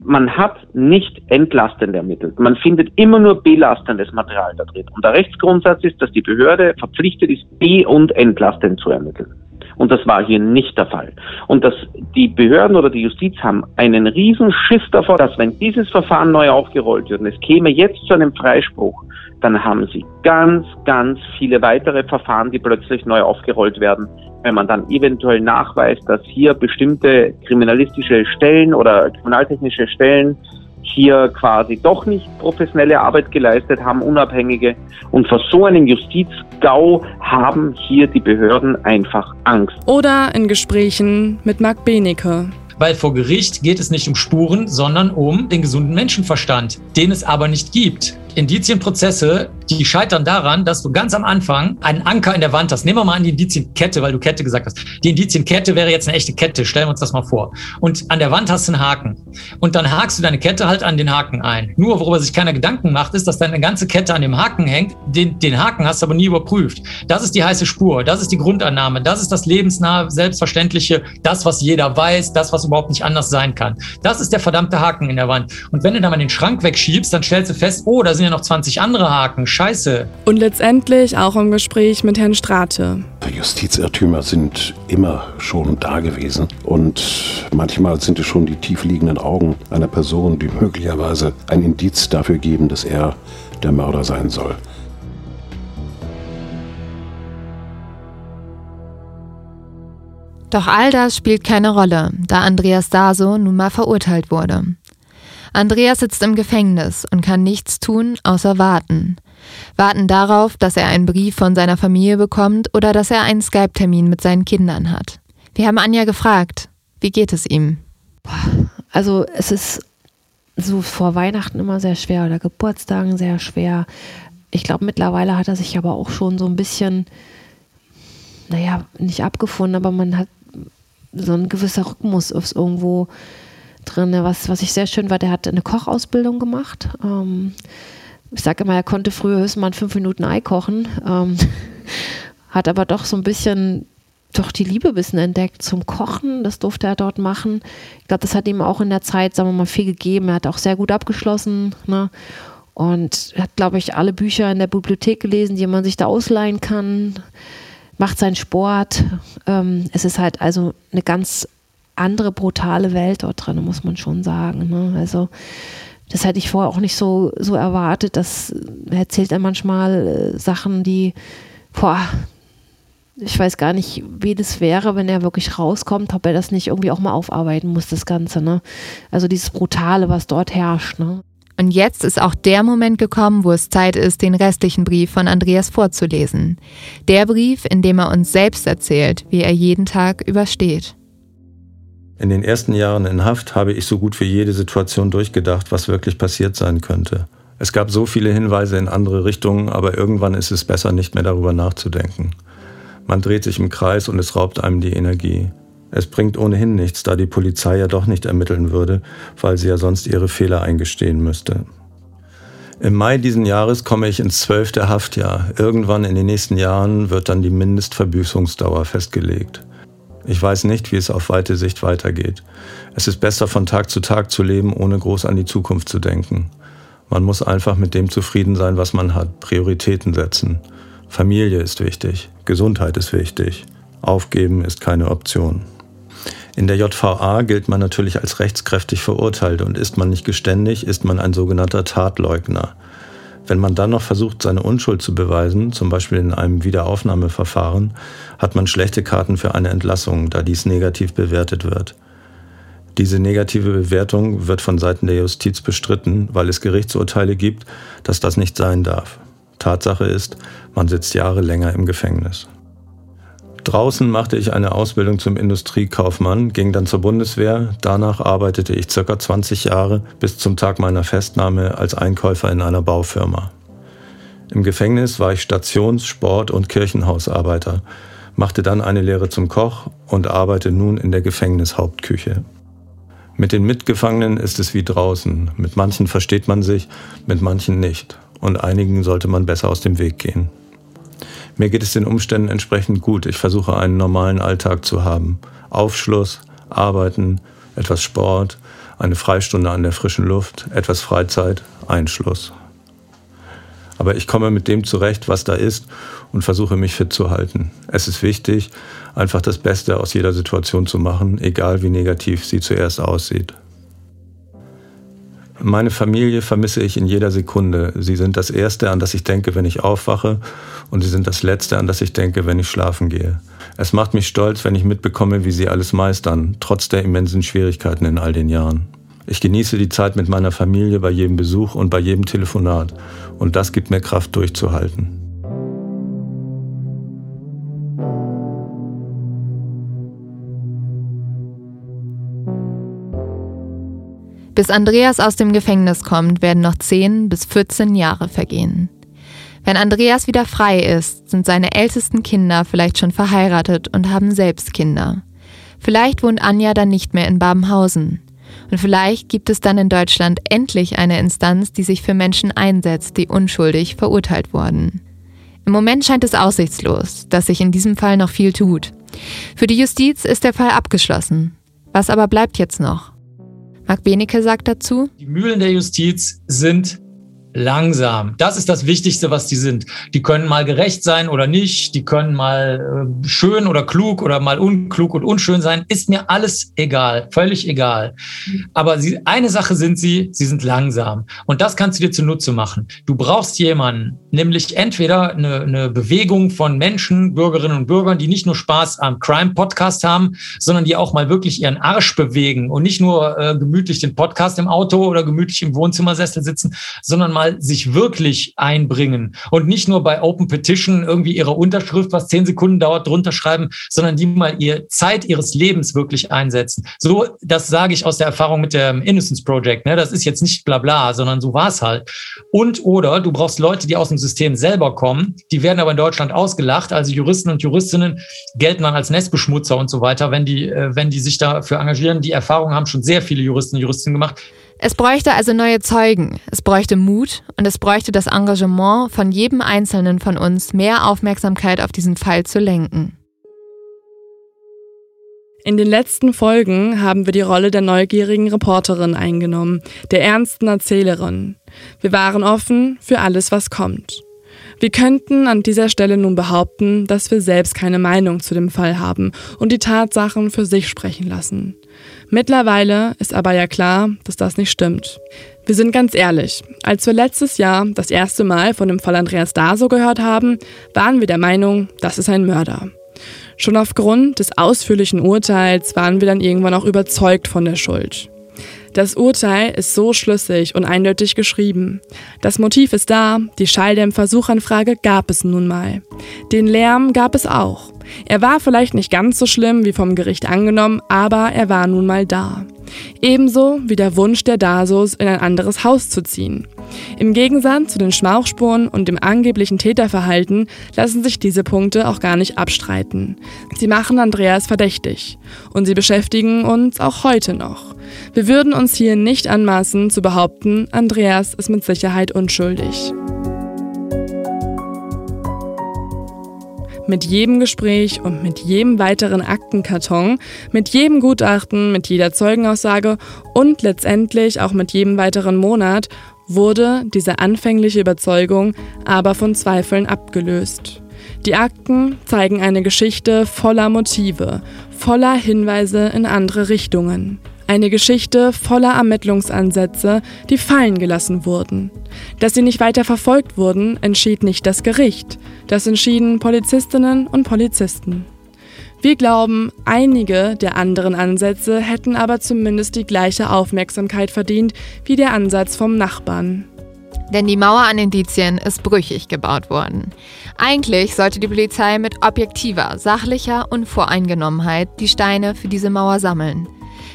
Man hat nicht entlastend ermittelt. Man findet immer nur belastendes Material da drin. Und der Rechtsgrundsatz ist, dass die Behörde verpflichtet ist, be- und entlastend zu ermitteln. Und das war hier nicht der Fall. Und dass die Behörden oder die Justiz haben einen riesen Schiss davor, dass wenn dieses Verfahren neu aufgerollt wird und es käme jetzt zu einem Freispruch, dann haben sie ganz, ganz viele weitere Verfahren, die plötzlich neu aufgerollt werden. Wenn man dann eventuell nachweist, dass hier bestimmte kriminalistische Stellen oder kriminaltechnische Stellen hier quasi doch nicht professionelle Arbeit geleistet haben, unabhängige. Und vor so einem Justizgau haben hier die Behörden einfach Angst. Oder in Gesprächen mit Marc Benecke. Weil vor Gericht geht es nicht um Spuren, sondern um den gesunden Menschenverstand, den es aber nicht gibt. Indizienprozesse, die scheitern daran, dass du ganz am Anfang einen Anker in der Wand hast. Nehmen wir mal an die Indizienkette, weil du Kette gesagt hast. Die Indizienkette wäre jetzt eine echte Kette. Stellen wir uns das mal vor. Und an der Wand hast du einen Haken. Und dann hakst du deine Kette halt an den Haken ein. Nur, worüber sich keiner Gedanken macht, ist, dass deine ganze Kette an dem Haken hängt. Den, den Haken hast du aber nie überprüft. Das ist die heiße Spur. Das ist die Grundannahme. Das ist das lebensnahe, selbstverständliche, das, was jeder weiß, das, was überhaupt nicht anders sein kann. Das ist der verdammte Haken in der Wand. Und wenn du da mal den Schrank wegschiebst, dann stellst du fest, oh, da sind ja noch 20 andere Haken. Scheiße. Und letztendlich auch im Gespräch mit Herrn Strate. Justizirrtümer sind immer schon da gewesen. Und manchmal sind es schon die tiefliegenden Augen einer Person, die möglicherweise ein Indiz dafür geben, dass er der Mörder sein soll. Doch all das spielt keine Rolle, da Andreas Daso nun mal verurteilt wurde. Andreas sitzt im Gefängnis und kann nichts tun, außer warten. Warten darauf, dass er einen Brief von seiner Familie bekommt oder dass er einen Skype-Termin mit seinen Kindern hat. Wir haben Anja gefragt, wie geht es ihm? Also es ist so vor Weihnachten immer sehr schwer oder Geburtstagen sehr schwer. Ich glaube, mittlerweile hat er sich aber auch schon so ein bisschen, naja, nicht abgefunden, aber man hat so ein gewisser Rhythmus ist irgendwo drin. Was, was ich sehr schön war, der hat eine Kochausbildung gemacht. Ähm, ich sage immer, er konnte früher höchstens mal fünf Minuten Ei kochen, ähm, hat aber doch so ein bisschen doch die Liebe bisschen entdeckt zum Kochen. Das durfte er dort machen. Ich glaube, das hat ihm auch in der Zeit, sagen wir mal, viel gegeben. Er hat auch sehr gut abgeschlossen. Ne? Und hat, glaube ich, alle Bücher in der Bibliothek gelesen, die man sich da ausleihen kann. macht seinen Sport. Ähm, es ist halt also eine ganz andere brutale Welt dort drin, muss man schon sagen. Ne? Also das hätte ich vorher auch nicht so, so erwartet. Das erzählt er manchmal äh, Sachen, die, boah, ich weiß gar nicht, wie das wäre, wenn er wirklich rauskommt, ob er das nicht irgendwie auch mal aufarbeiten muss, das Ganze. Ne? Also dieses Brutale, was dort herrscht. Ne? Und jetzt ist auch der Moment gekommen, wo es Zeit ist, den restlichen Brief von Andreas vorzulesen. Der Brief, in dem er uns selbst erzählt, wie er jeden Tag übersteht. In den ersten Jahren in Haft habe ich so gut wie jede Situation durchgedacht, was wirklich passiert sein könnte. Es gab so viele Hinweise in andere Richtungen, aber irgendwann ist es besser, nicht mehr darüber nachzudenken. Man dreht sich im Kreis und es raubt einem die Energie. Es bringt ohnehin nichts, da die Polizei ja doch nicht ermitteln würde, weil sie ja sonst ihre Fehler eingestehen müsste. Im Mai diesen Jahres komme ich ins zwölfte Haftjahr. Irgendwann in den nächsten Jahren wird dann die Mindestverbüßungsdauer festgelegt. Ich weiß nicht, wie es auf weite Sicht weitergeht. Es ist besser, von Tag zu Tag zu leben, ohne groß an die Zukunft zu denken. Man muss einfach mit dem zufrieden sein, was man hat, Prioritäten setzen. Familie ist wichtig, Gesundheit ist wichtig, aufgeben ist keine Option. In der JVA gilt man natürlich als rechtskräftig verurteilt und ist man nicht geständig, ist man ein sogenannter Tatleugner. Wenn man dann noch versucht, seine Unschuld zu beweisen, zum Beispiel in einem Wiederaufnahmeverfahren, hat man schlechte Karten für eine Entlassung, da dies negativ bewertet wird. Diese negative Bewertung wird von Seiten der Justiz bestritten, weil es Gerichtsurteile gibt, dass das nicht sein darf. Tatsache ist, man sitzt Jahre länger im Gefängnis. Draußen machte ich eine Ausbildung zum Industriekaufmann, ging dann zur Bundeswehr. Danach arbeitete ich circa 20 Jahre bis zum Tag meiner Festnahme als Einkäufer in einer Baufirma. Im Gefängnis war ich Stations-, Sport- und Kirchenhausarbeiter, machte dann eine Lehre zum Koch und arbeite nun in der Gefängnishauptküche. Mit den Mitgefangenen ist es wie draußen. Mit manchen versteht man sich, mit manchen nicht. Und einigen sollte man besser aus dem Weg gehen. Mir geht es den Umständen entsprechend gut. Ich versuche einen normalen Alltag zu haben. Aufschluss, Arbeiten, etwas Sport, eine Freistunde an der frischen Luft, etwas Freizeit, Einschluss. Aber ich komme mit dem zurecht, was da ist und versuche mich fit zu halten. Es ist wichtig, einfach das Beste aus jeder Situation zu machen, egal wie negativ sie zuerst aussieht. Meine Familie vermisse ich in jeder Sekunde. Sie sind das Erste, an das ich denke, wenn ich aufwache, und sie sind das Letzte, an das ich denke, wenn ich schlafen gehe. Es macht mich stolz, wenn ich mitbekomme, wie sie alles meistern, trotz der immensen Schwierigkeiten in all den Jahren. Ich genieße die Zeit mit meiner Familie bei jedem Besuch und bei jedem Telefonat, und das gibt mir Kraft durchzuhalten. Bis Andreas aus dem Gefängnis kommt, werden noch 10 bis 14 Jahre vergehen. Wenn Andreas wieder frei ist, sind seine ältesten Kinder vielleicht schon verheiratet und haben selbst Kinder. Vielleicht wohnt Anja dann nicht mehr in Babenhausen. Und vielleicht gibt es dann in Deutschland endlich eine Instanz, die sich für Menschen einsetzt, die unschuldig verurteilt wurden. Im Moment scheint es aussichtslos, dass sich in diesem Fall noch viel tut. Für die Justiz ist der Fall abgeschlossen. Was aber bleibt jetzt noch? Marc Benecke sagt dazu, Die Mühlen der Justiz sind langsam. Das ist das Wichtigste, was die sind. Die können mal gerecht sein oder nicht, die können mal äh, schön oder klug oder mal unklug und unschön sein. Ist mir alles egal, völlig egal. Aber sie, eine Sache sind sie, sie sind langsam. Und das kannst du dir zunutze machen. Du brauchst jemanden, nämlich entweder eine, eine Bewegung von Menschen, Bürgerinnen und Bürgern, die nicht nur Spaß am Crime-Podcast haben, sondern die auch mal wirklich ihren Arsch bewegen und nicht nur äh, gemütlich den Podcast im Auto oder gemütlich im Wohnzimmersessel sitzen, sondern mal sich wirklich einbringen und nicht nur bei Open Petition irgendwie ihre Unterschrift, was zehn Sekunden dauert, drunter schreiben, sondern die mal ihr Zeit ihres Lebens wirklich einsetzen. So, das sage ich aus der Erfahrung mit dem Innocence Project. Ne? Das ist jetzt nicht bla bla, sondern so war es halt. Und oder du brauchst Leute, die aus dem System selber kommen, die werden aber in Deutschland ausgelacht. Also Juristen und Juristinnen gelten dann als Nestbeschmutzer und so weiter, wenn die, äh, wenn die sich dafür engagieren. Die Erfahrung haben schon sehr viele Juristen und Juristinnen gemacht. Es bräuchte also neue Zeugen, es bräuchte Mut und es bräuchte das Engagement von jedem Einzelnen von uns, mehr Aufmerksamkeit auf diesen Fall zu lenken. In den letzten Folgen haben wir die Rolle der neugierigen Reporterin eingenommen, der ernsten Erzählerin. Wir waren offen für alles, was kommt. Wir könnten an dieser Stelle nun behaupten, dass wir selbst keine Meinung zu dem Fall haben und die Tatsachen für sich sprechen lassen. Mittlerweile ist aber ja klar, dass das nicht stimmt. Wir sind ganz ehrlich, als wir letztes Jahr das erste Mal von dem Fall Andreas Daso gehört haben, waren wir der Meinung, das ist ein Mörder. Schon aufgrund des ausführlichen Urteils waren wir dann irgendwann auch überzeugt von der Schuld. Das Urteil ist so schlüssig und eindeutig geschrieben. Das Motiv ist da, die Schalldämpfer-Suchanfrage gab es nun mal. Den Lärm gab es auch. Er war vielleicht nicht ganz so schlimm wie vom Gericht angenommen, aber er war nun mal da. Ebenso wie der Wunsch der Dasos, in ein anderes Haus zu ziehen. Im Gegensatz zu den Schmauchspuren und dem angeblichen Täterverhalten lassen sich diese Punkte auch gar nicht abstreiten. Sie machen Andreas verdächtig und sie beschäftigen uns auch heute noch. Wir würden uns hier nicht anmaßen zu behaupten, Andreas ist mit Sicherheit unschuldig. Mit jedem Gespräch und mit jedem weiteren Aktenkarton, mit jedem Gutachten, mit jeder Zeugenaussage und letztendlich auch mit jedem weiteren Monat wurde diese anfängliche Überzeugung aber von Zweifeln abgelöst. Die Akten zeigen eine Geschichte voller Motive, voller Hinweise in andere Richtungen. Eine Geschichte voller Ermittlungsansätze, die fallen gelassen wurden. Dass sie nicht weiter verfolgt wurden, entschied nicht das Gericht. Das entschieden Polizistinnen und Polizisten. Wir glauben, einige der anderen Ansätze hätten aber zumindest die gleiche Aufmerksamkeit verdient wie der Ansatz vom Nachbarn. Denn die Mauer an Indizien ist brüchig gebaut worden. Eigentlich sollte die Polizei mit objektiver, sachlicher Unvoreingenommenheit die Steine für diese Mauer sammeln.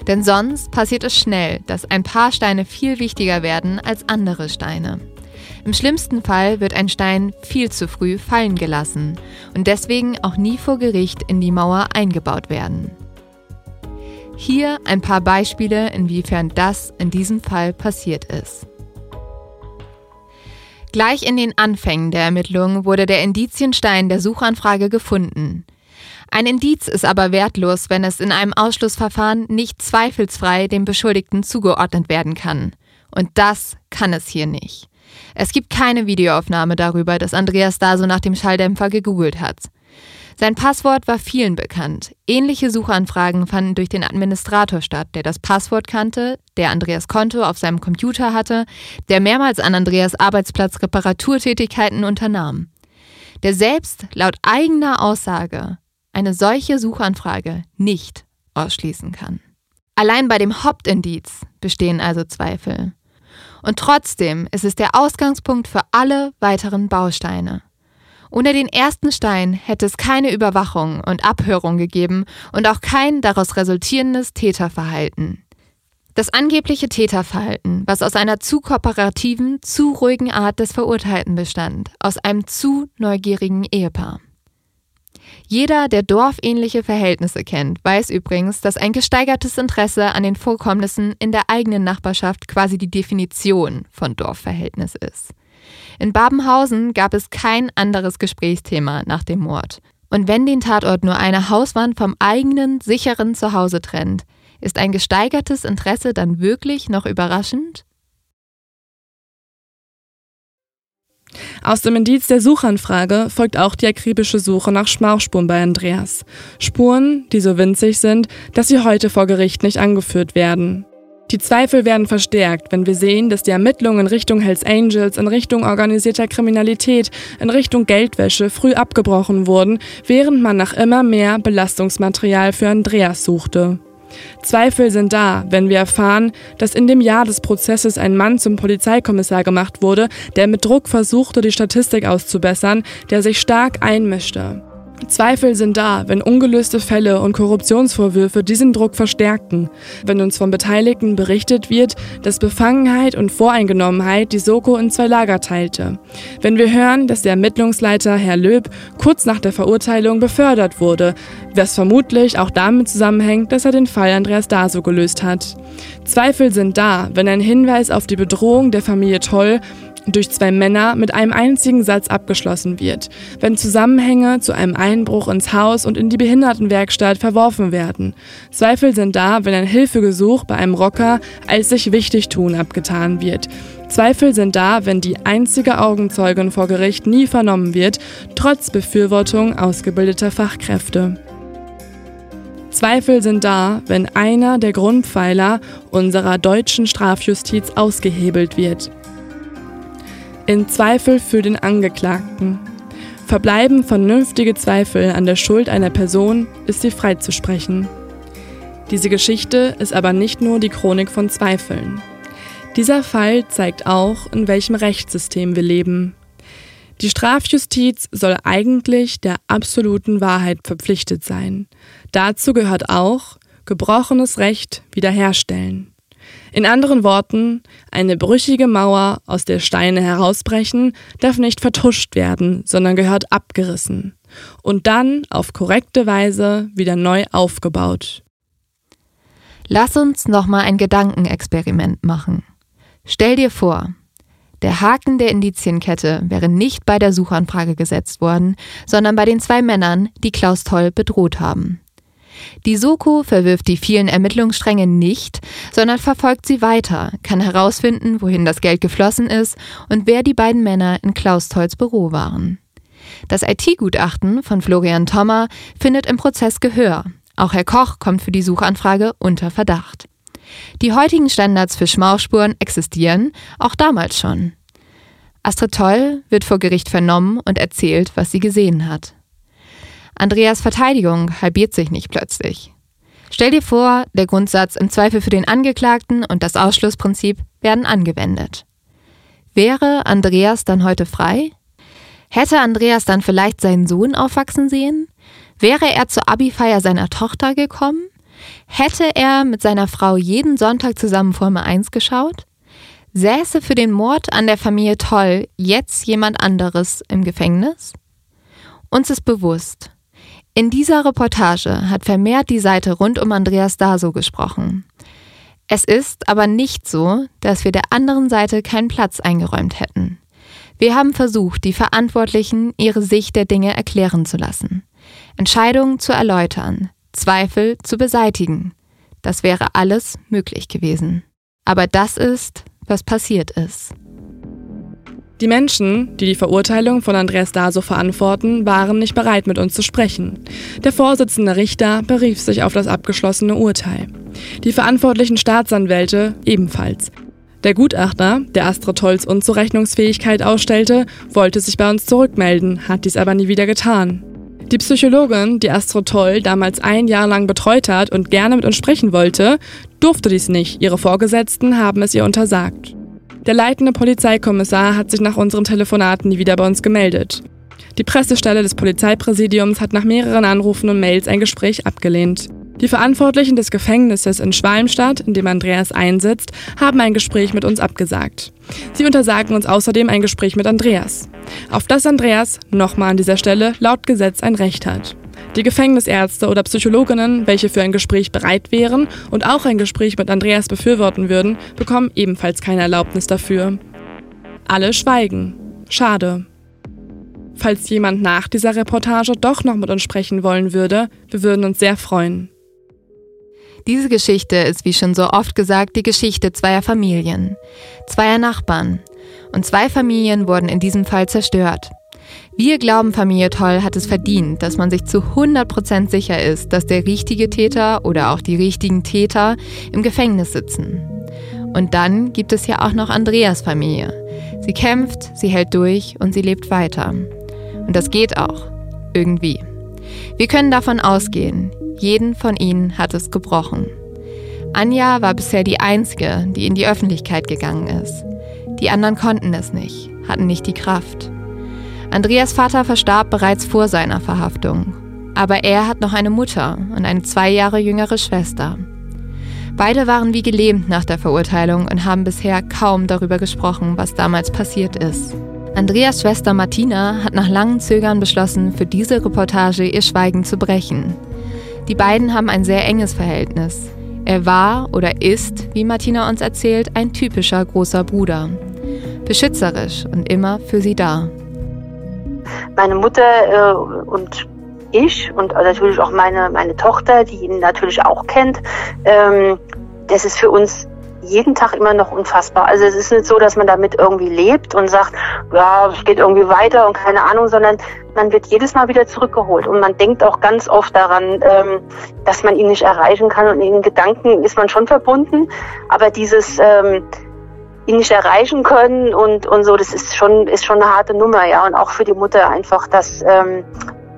Denn sonst passiert es schnell, dass ein paar Steine viel wichtiger werden als andere Steine. Im schlimmsten Fall wird ein Stein viel zu früh fallen gelassen und deswegen auch nie vor Gericht in die Mauer eingebaut werden. Hier ein paar Beispiele, inwiefern das in diesem Fall passiert ist. Gleich in den Anfängen der Ermittlungen wurde der Indizienstein der Suchanfrage gefunden. Ein Indiz ist aber wertlos, wenn es in einem Ausschlussverfahren nicht zweifelsfrei dem Beschuldigten zugeordnet werden kann. Und das kann es hier nicht. Es gibt keine Videoaufnahme darüber, dass Andreas Daso nach dem Schalldämpfer gegoogelt hat. Sein Passwort war vielen bekannt. Ähnliche Suchanfragen fanden durch den Administrator statt, der das Passwort kannte, der Andreas Konto auf seinem Computer hatte, der mehrmals an Andreas Arbeitsplatz Reparaturtätigkeiten unternahm. Der selbst laut eigener Aussage eine solche Suchanfrage nicht ausschließen kann. Allein bei dem Hauptindiz bestehen also Zweifel. Und trotzdem ist es der Ausgangspunkt für alle weiteren Bausteine. Ohne den ersten Stein hätte es keine Überwachung und Abhörung gegeben und auch kein daraus resultierendes Täterverhalten. Das angebliche Täterverhalten, was aus einer zu kooperativen, zu ruhigen Art des Verurteilten bestand, aus einem zu neugierigen Ehepaar. Jeder, der dorfähnliche Verhältnisse kennt, weiß übrigens, dass ein gesteigertes Interesse an den Vorkommnissen in der eigenen Nachbarschaft quasi die Definition von Dorfverhältnis ist. In Babenhausen gab es kein anderes Gesprächsthema nach dem Mord. Und wenn den Tatort nur eine Hauswand vom eigenen, sicheren Zuhause trennt, ist ein gesteigertes Interesse dann wirklich noch überraschend? Aus dem Indiz der Suchanfrage folgt auch die akribische Suche nach Schmauchspuren bei Andreas. Spuren, die so winzig sind, dass sie heute vor Gericht nicht angeführt werden. Die Zweifel werden verstärkt, wenn wir sehen, dass die Ermittlungen in Richtung Hells Angels, in Richtung organisierter Kriminalität, in Richtung Geldwäsche früh abgebrochen wurden, während man nach immer mehr Belastungsmaterial für Andreas suchte. Zweifel sind da, wenn wir erfahren, dass in dem Jahr des Prozesses ein Mann zum Polizeikommissar gemacht wurde, der mit Druck versuchte, die Statistik auszubessern, der sich stark einmischte. Zweifel sind da, wenn ungelöste Fälle und Korruptionsvorwürfe diesen Druck verstärken, wenn uns von Beteiligten berichtet wird, dass Befangenheit und Voreingenommenheit die Soko in zwei Lager teilte, wenn wir hören, dass der Ermittlungsleiter Herr Löb kurz nach der Verurteilung befördert wurde, was vermutlich auch damit zusammenhängt, dass er den Fall Andreas Daso gelöst hat. Zweifel sind da, wenn ein Hinweis auf die Bedrohung der Familie Toll durch zwei Männer mit einem einzigen Satz abgeschlossen wird, wenn Zusammenhänge zu einem Einbruch ins Haus und in die Behindertenwerkstatt verworfen werden. Zweifel sind da, wenn ein Hilfegesuch bei einem Rocker als sich wichtig tun abgetan wird. Zweifel sind da, wenn die einzige Augenzeugin vor Gericht nie vernommen wird, trotz Befürwortung ausgebildeter Fachkräfte. Zweifel sind da, wenn einer der Grundpfeiler unserer deutschen Strafjustiz ausgehebelt wird. In Zweifel für den Angeklagten. Verbleiben vernünftige Zweifel an der Schuld einer Person, ist sie freizusprechen. Diese Geschichte ist aber nicht nur die Chronik von Zweifeln. Dieser Fall zeigt auch, in welchem Rechtssystem wir leben. Die Strafjustiz soll eigentlich der absoluten Wahrheit verpflichtet sein. Dazu gehört auch gebrochenes Recht wiederherstellen. In anderen Worten, eine brüchige Mauer, aus der Steine herausbrechen, darf nicht vertuscht werden, sondern gehört abgerissen und dann auf korrekte Weise wieder neu aufgebaut. Lass uns nochmal ein Gedankenexperiment machen. Stell dir vor, der Haken der Indizienkette wäre nicht bei der Suchanfrage gesetzt worden, sondern bei den zwei Männern, die Klaus Toll bedroht haben. Die Soko verwirft die vielen Ermittlungsstränge nicht, sondern verfolgt sie weiter, kann herausfinden, wohin das Geld geflossen ist und wer die beiden Männer in Klaus Tolls Büro waren. Das IT-Gutachten von Florian Thommer findet im Prozess Gehör. Auch Herr Koch kommt für die Suchanfrage unter Verdacht. Die heutigen Standards für Schmauchspuren existieren auch damals schon. Astrid Toll wird vor Gericht vernommen und erzählt, was sie gesehen hat. Andreas Verteidigung halbiert sich nicht plötzlich. Stell dir vor, der Grundsatz im Zweifel für den Angeklagten und das Ausschlussprinzip werden angewendet. Wäre Andreas dann heute frei? Hätte Andreas dann vielleicht seinen Sohn aufwachsen sehen? Wäre er zur Abi-Feier seiner Tochter gekommen? Hätte er mit seiner Frau jeden Sonntag zusammen Formel 1 geschaut? Säße für den Mord an der Familie Toll jetzt jemand anderes im Gefängnis? Uns ist bewusst, in dieser Reportage hat vermehrt die Seite rund um Andreas Daso gesprochen. Es ist aber nicht so, dass wir der anderen Seite keinen Platz eingeräumt hätten. Wir haben versucht, die Verantwortlichen ihre Sicht der Dinge erklären zu lassen, Entscheidungen zu erläutern, Zweifel zu beseitigen. Das wäre alles möglich gewesen. Aber das ist, was passiert ist. Die Menschen, die die Verurteilung von Andreas Daso verantworten, waren nicht bereit, mit uns zu sprechen. Der Vorsitzende Richter berief sich auf das abgeschlossene Urteil. Die verantwortlichen Staatsanwälte ebenfalls. Der Gutachter, der Astrid Tolls Unzurechnungsfähigkeit ausstellte, wollte sich bei uns zurückmelden, hat dies aber nie wieder getan. Die Psychologin, die Astrid Toll damals ein Jahr lang betreut hat und gerne mit uns sprechen wollte, durfte dies nicht. Ihre Vorgesetzten haben es ihr untersagt. Der leitende Polizeikommissar hat sich nach unseren Telefonaten nie wieder bei uns gemeldet. Die Pressestelle des Polizeipräsidiums hat nach mehreren Anrufen und Mails ein Gespräch abgelehnt. Die Verantwortlichen des Gefängnisses in Schwalmstadt, in dem Andreas einsitzt, haben ein Gespräch mit uns abgesagt. Sie untersagen uns außerdem ein Gespräch mit Andreas. Auf das Andreas, nochmal an dieser Stelle, laut Gesetz ein Recht hat. Die Gefängnisärzte oder Psychologinnen, welche für ein Gespräch bereit wären und auch ein Gespräch mit Andreas befürworten würden, bekommen ebenfalls keine Erlaubnis dafür. Alle schweigen. Schade. Falls jemand nach dieser Reportage doch noch mit uns sprechen wollen würde, wir würden uns sehr freuen. Diese Geschichte ist wie schon so oft gesagt die Geschichte zweier Familien, zweier Nachbarn. Und zwei Familien wurden in diesem Fall zerstört. Wir glauben, Familie Toll hat es verdient, dass man sich zu 100% sicher ist, dass der richtige Täter oder auch die richtigen Täter im Gefängnis sitzen. Und dann gibt es ja auch noch Andreas Familie. Sie kämpft, sie hält durch und sie lebt weiter. Und das geht auch. Irgendwie. Wir können davon ausgehen, jeden von ihnen hat es gebrochen. Anja war bisher die Einzige, die in die Öffentlichkeit gegangen ist. Die anderen konnten es nicht, hatten nicht die Kraft. Andreas Vater verstarb bereits vor seiner Verhaftung. Aber er hat noch eine Mutter und eine zwei Jahre jüngere Schwester. Beide waren wie gelähmt nach der Verurteilung und haben bisher kaum darüber gesprochen, was damals passiert ist. Andreas Schwester Martina hat nach langem Zögern beschlossen, für diese Reportage ihr Schweigen zu brechen. Die beiden haben ein sehr enges Verhältnis. Er war oder ist, wie Martina uns erzählt, ein typischer großer Bruder. beschützerisch und immer für sie da. Meine Mutter äh, und ich und natürlich auch meine, meine Tochter, die ihn natürlich auch kennt, ähm, das ist für uns jeden Tag immer noch unfassbar. Also es ist nicht so, dass man damit irgendwie lebt und sagt, ja, es geht irgendwie weiter und keine Ahnung, sondern man wird jedes Mal wieder zurückgeholt. Und man denkt auch ganz oft daran, ähm, dass man ihn nicht erreichen kann. Und in Gedanken ist man schon verbunden, aber dieses ähm, ihn nicht erreichen können und und so, das ist schon ist schon eine harte Nummer, ja und auch für die Mutter einfach, dass ähm,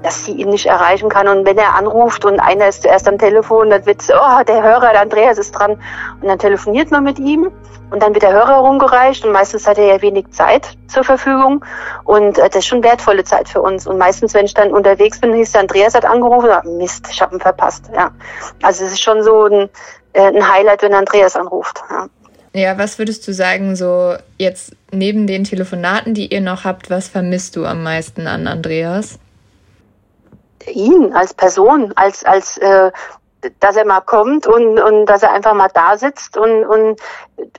dass sie ihn nicht erreichen kann. Und wenn er anruft und einer ist zuerst am Telefon, dann wird oh, der Hörer, der Andreas ist dran. Und dann telefoniert man mit ihm und dann wird der Hörer rumgereicht und meistens hat er ja wenig Zeit zur Verfügung. Und äh, das ist schon wertvolle Zeit für uns. Und meistens, wenn ich dann unterwegs bin, hieß der Andreas hat angerufen, ah, Mist, ich habe ihn verpasst. Ja. Also es ist schon so ein, äh, ein Highlight, wenn Andreas anruft. Ja. Ja, was würdest du sagen, so jetzt neben den Telefonaten, die ihr noch habt, was vermisst du am meisten an Andreas? ihn als Person, als, als äh, dass er mal kommt und, und dass er einfach mal da sitzt und, und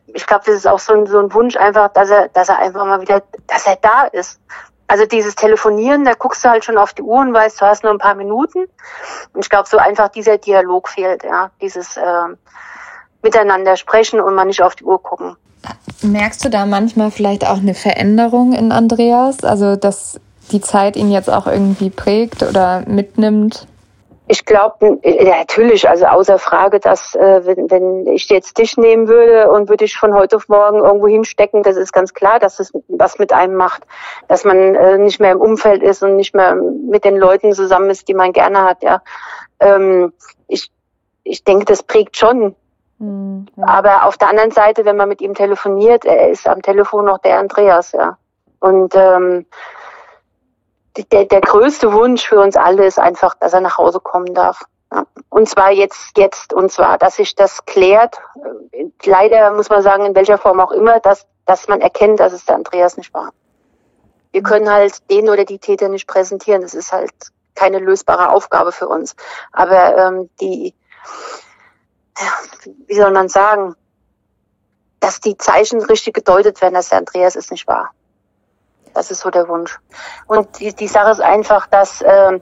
ich glaube, das ist auch so ein, so ein Wunsch einfach, dass er, dass er einfach mal wieder, dass er da ist. Also dieses Telefonieren, da guckst du halt schon auf die Uhr und weißt, du hast nur ein paar Minuten. Und ich glaube, so einfach dieser Dialog fehlt, ja, dieses äh, Miteinander sprechen und mal nicht auf die Uhr gucken. Merkst du da manchmal vielleicht auch eine Veränderung in Andreas? Also, dass die Zeit ihn jetzt auch irgendwie prägt oder mitnimmt? Ich glaube, ja, natürlich, also außer Frage, dass äh, wenn, wenn ich jetzt dich nehmen würde und würde ich von heute auf morgen irgendwo hinstecken, das ist ganz klar, dass es was mit einem macht, dass man äh, nicht mehr im Umfeld ist und nicht mehr mit den Leuten zusammen ist, die man gerne hat. Ja, ähm, ich ich denke, das prägt schon. Mhm. Aber auf der anderen Seite, wenn man mit ihm telefoniert, er ist am Telefon noch der Andreas, ja. Und ähm, der, der größte Wunsch für uns alle ist einfach, dass er nach Hause kommen darf. Ja. Und zwar jetzt, jetzt, und zwar, dass sich das klärt. Leider muss man sagen, in welcher Form auch immer, dass, dass man erkennt, dass es der Andreas nicht war. Wir können halt den oder die Täter nicht präsentieren. Das ist halt keine lösbare Aufgabe für uns. Aber ähm, die, wie soll man sagen, dass die Zeichen richtig gedeutet werden, dass der Andreas es nicht war. Das ist so der Wunsch. Und die, die Sache ist einfach, dass, äh,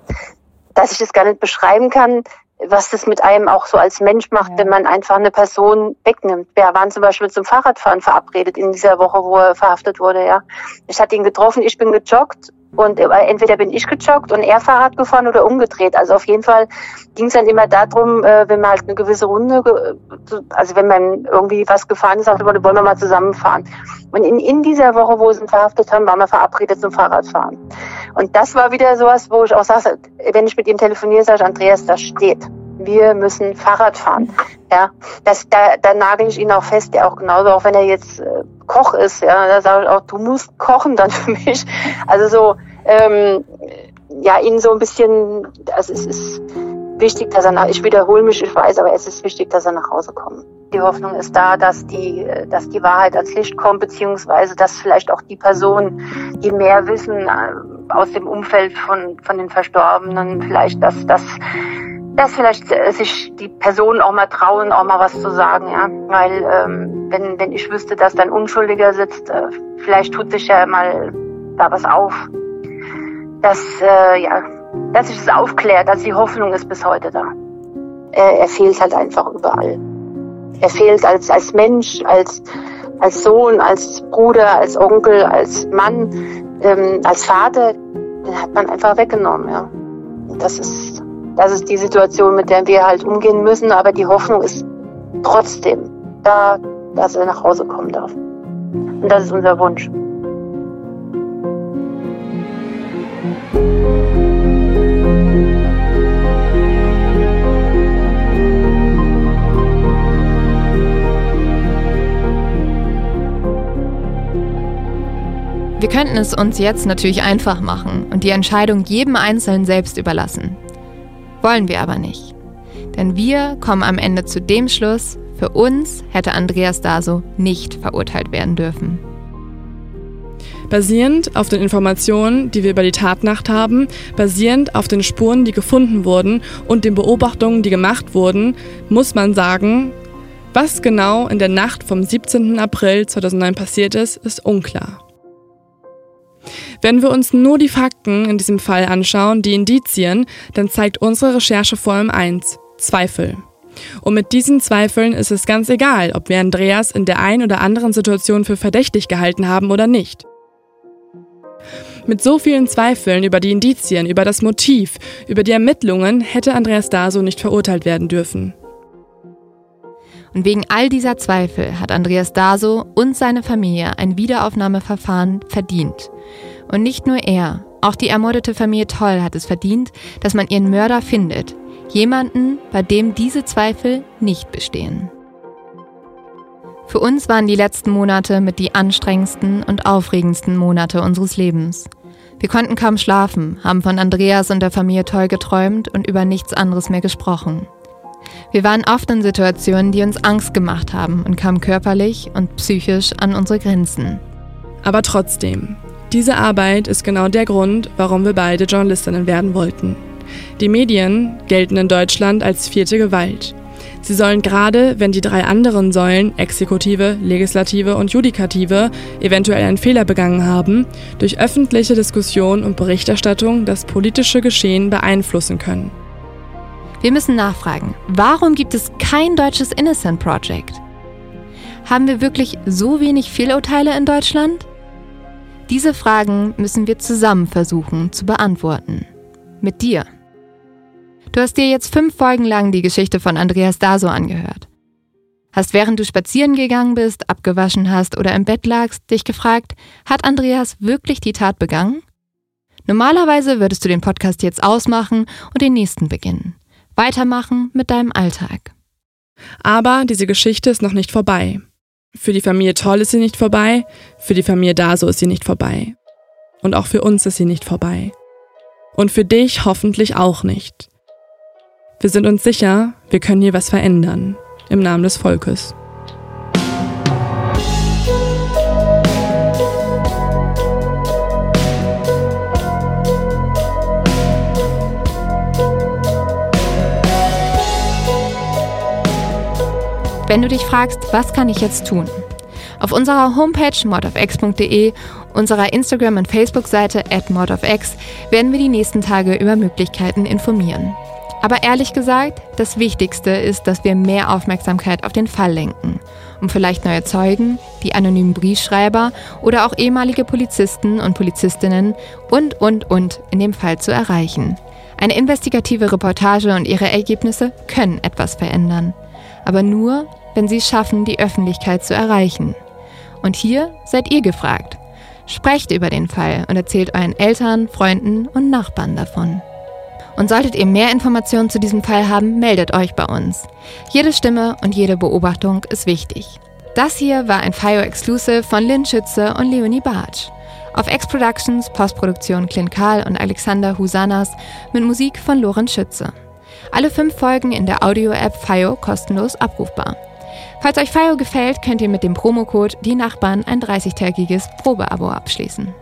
dass ich das gar nicht beschreiben kann, was das mit einem auch so als Mensch macht, ja. wenn man einfach eine Person wegnimmt. Wir waren zum Beispiel zum Fahrradfahren verabredet in dieser Woche, wo er verhaftet wurde, ja. Ich hatte ihn getroffen, ich bin gejoggt und entweder bin ich gejoggt und er Fahrrad gefahren oder umgedreht. Also auf jeden Fall ging es dann immer darum, äh, wenn man halt eine gewisse Runde, also wenn man irgendwie was gefahren ist, sagte man, wollen wir mal zusammenfahren. Und in, in dieser Woche, wo sie ihn verhaftet haben, waren wir verabredet zum Fahrradfahren. Und das war wieder sowas, wo ich auch sage, wenn ich mit ihm telefoniere, sage ich, Andreas, das steht. Wir müssen Fahrrad fahren. Ja, das, da, da nagel ich ihn auch fest, ja auch genauso, auch wenn er jetzt äh, Koch ist, ja, da sage ich auch, du musst kochen dann für mich. Also so, ähm, ja, ihn so ein bisschen, also es ist wichtig, dass er nach, ich wiederhole mich, ich weiß, aber es ist wichtig, dass er nach Hause kommt. Die Hoffnung ist da, dass die, dass die Wahrheit als Licht kommt, beziehungsweise dass vielleicht auch die Personen, die mehr wissen äh, aus dem Umfeld von, von den Verstorbenen, vielleicht, dass, dass dass vielleicht äh, sich die Personen auch mal trauen, auch mal was zu sagen, ja. Weil ähm, wenn, wenn ich wüsste, dass da ein Unschuldiger sitzt, äh, vielleicht tut sich ja mal da was auf. Dass, äh, ja, dass sich das aufklärt, dass die Hoffnung ist bis heute da. Er, er fehlt halt einfach überall. Er fehlt als, als Mensch, als, als Sohn, als Bruder, als Onkel, als Mann, ähm, als Vater. Den hat man einfach weggenommen, ja. Und das ist das ist die Situation, mit der wir halt umgehen müssen. Aber die Hoffnung ist trotzdem da, dass er nach Hause kommen darf. Und das ist unser Wunsch. Wir könnten es uns jetzt natürlich einfach machen und die Entscheidung jedem Einzelnen selbst überlassen. Wollen wir aber nicht. Denn wir kommen am Ende zu dem Schluss, für uns hätte Andreas Daso nicht verurteilt werden dürfen. Basierend auf den Informationen, die wir über die Tatnacht haben, basierend auf den Spuren, die gefunden wurden und den Beobachtungen, die gemacht wurden, muss man sagen, Was genau in der Nacht vom 17. April 2009 passiert ist, ist unklar. Wenn wir uns nur die Fakten in diesem Fall anschauen, die Indizien, dann zeigt unsere Recherche vor allem eins, Zweifel. Und mit diesen Zweifeln ist es ganz egal, ob wir Andreas in der einen oder anderen Situation für verdächtig gehalten haben oder nicht. Mit so vielen Zweifeln über die Indizien, über das Motiv, über die Ermittlungen hätte Andreas Daso nicht verurteilt werden dürfen. Und wegen all dieser Zweifel hat Andreas Daso und seine Familie ein Wiederaufnahmeverfahren verdient. Und nicht nur er, auch die ermordete Familie Toll hat es verdient, dass man ihren Mörder findet. Jemanden, bei dem diese Zweifel nicht bestehen. Für uns waren die letzten Monate mit die anstrengendsten und aufregendsten Monate unseres Lebens. Wir konnten kaum schlafen, haben von Andreas und der Familie Toll geträumt und über nichts anderes mehr gesprochen. Wir waren oft in Situationen, die uns Angst gemacht haben und kamen körperlich und psychisch an unsere Grenzen. Aber trotzdem, diese Arbeit ist genau der Grund, warum wir beide Journalistinnen werden wollten. Die Medien gelten in Deutschland als vierte Gewalt. Sie sollen gerade, wenn die drei anderen Säulen, Exekutive, Legislative und Judikative, eventuell einen Fehler begangen haben, durch öffentliche Diskussion und Berichterstattung das politische Geschehen beeinflussen können. Wir müssen nachfragen, warum gibt es kein deutsches Innocent Project? Haben wir wirklich so wenig Fehlurteile in Deutschland? Diese Fragen müssen wir zusammen versuchen zu beantworten. Mit dir. Du hast dir jetzt fünf Folgen lang die Geschichte von Andreas Daso angehört. Hast während du spazieren gegangen bist, abgewaschen hast oder im Bett lagst, dich gefragt, hat Andreas wirklich die Tat begangen? Normalerweise würdest du den Podcast jetzt ausmachen und den nächsten beginnen. Weitermachen mit deinem Alltag. Aber diese Geschichte ist noch nicht vorbei. Für die Familie Toll ist sie nicht vorbei, für die Familie Daso ist sie nicht vorbei. Und auch für uns ist sie nicht vorbei. Und für dich hoffentlich auch nicht. Wir sind uns sicher, wir können hier was verändern. Im Namen des Volkes. Wenn du dich fragst, was kann ich jetzt tun? Auf unserer Homepage modofx.de, unserer Instagram- und Facebook-Seite at modofx werden wir die nächsten Tage über Möglichkeiten informieren. Aber ehrlich gesagt, das Wichtigste ist, dass wir mehr Aufmerksamkeit auf den Fall lenken, um vielleicht neue Zeugen, die anonymen Briefschreiber oder auch ehemalige Polizisten und Polizistinnen und, und, und in dem Fall zu erreichen. Eine investigative Reportage und ihre Ergebnisse können etwas verändern. Aber nur, wenn sie es schaffen, die Öffentlichkeit zu erreichen. Und hier seid ihr gefragt. Sprecht über den Fall und erzählt euren Eltern, Freunden und Nachbarn davon. Und solltet ihr mehr Informationen zu diesem Fall haben, meldet euch bei uns. Jede Stimme und jede Beobachtung ist wichtig. Das hier war ein FIO Exclusive von Lynn Schütze und Leonie Bartsch. Auf X Productions, Postproduktion Clint Karl und Alexander Husanas mit Musik von Lorenz Schütze. Alle fünf Folgen in der Audio-App FIO kostenlos abrufbar. Falls euch FIO gefällt, könnt ihr mit dem Promocode Die Nachbarn ein 30-tägiges Probeabo abschließen.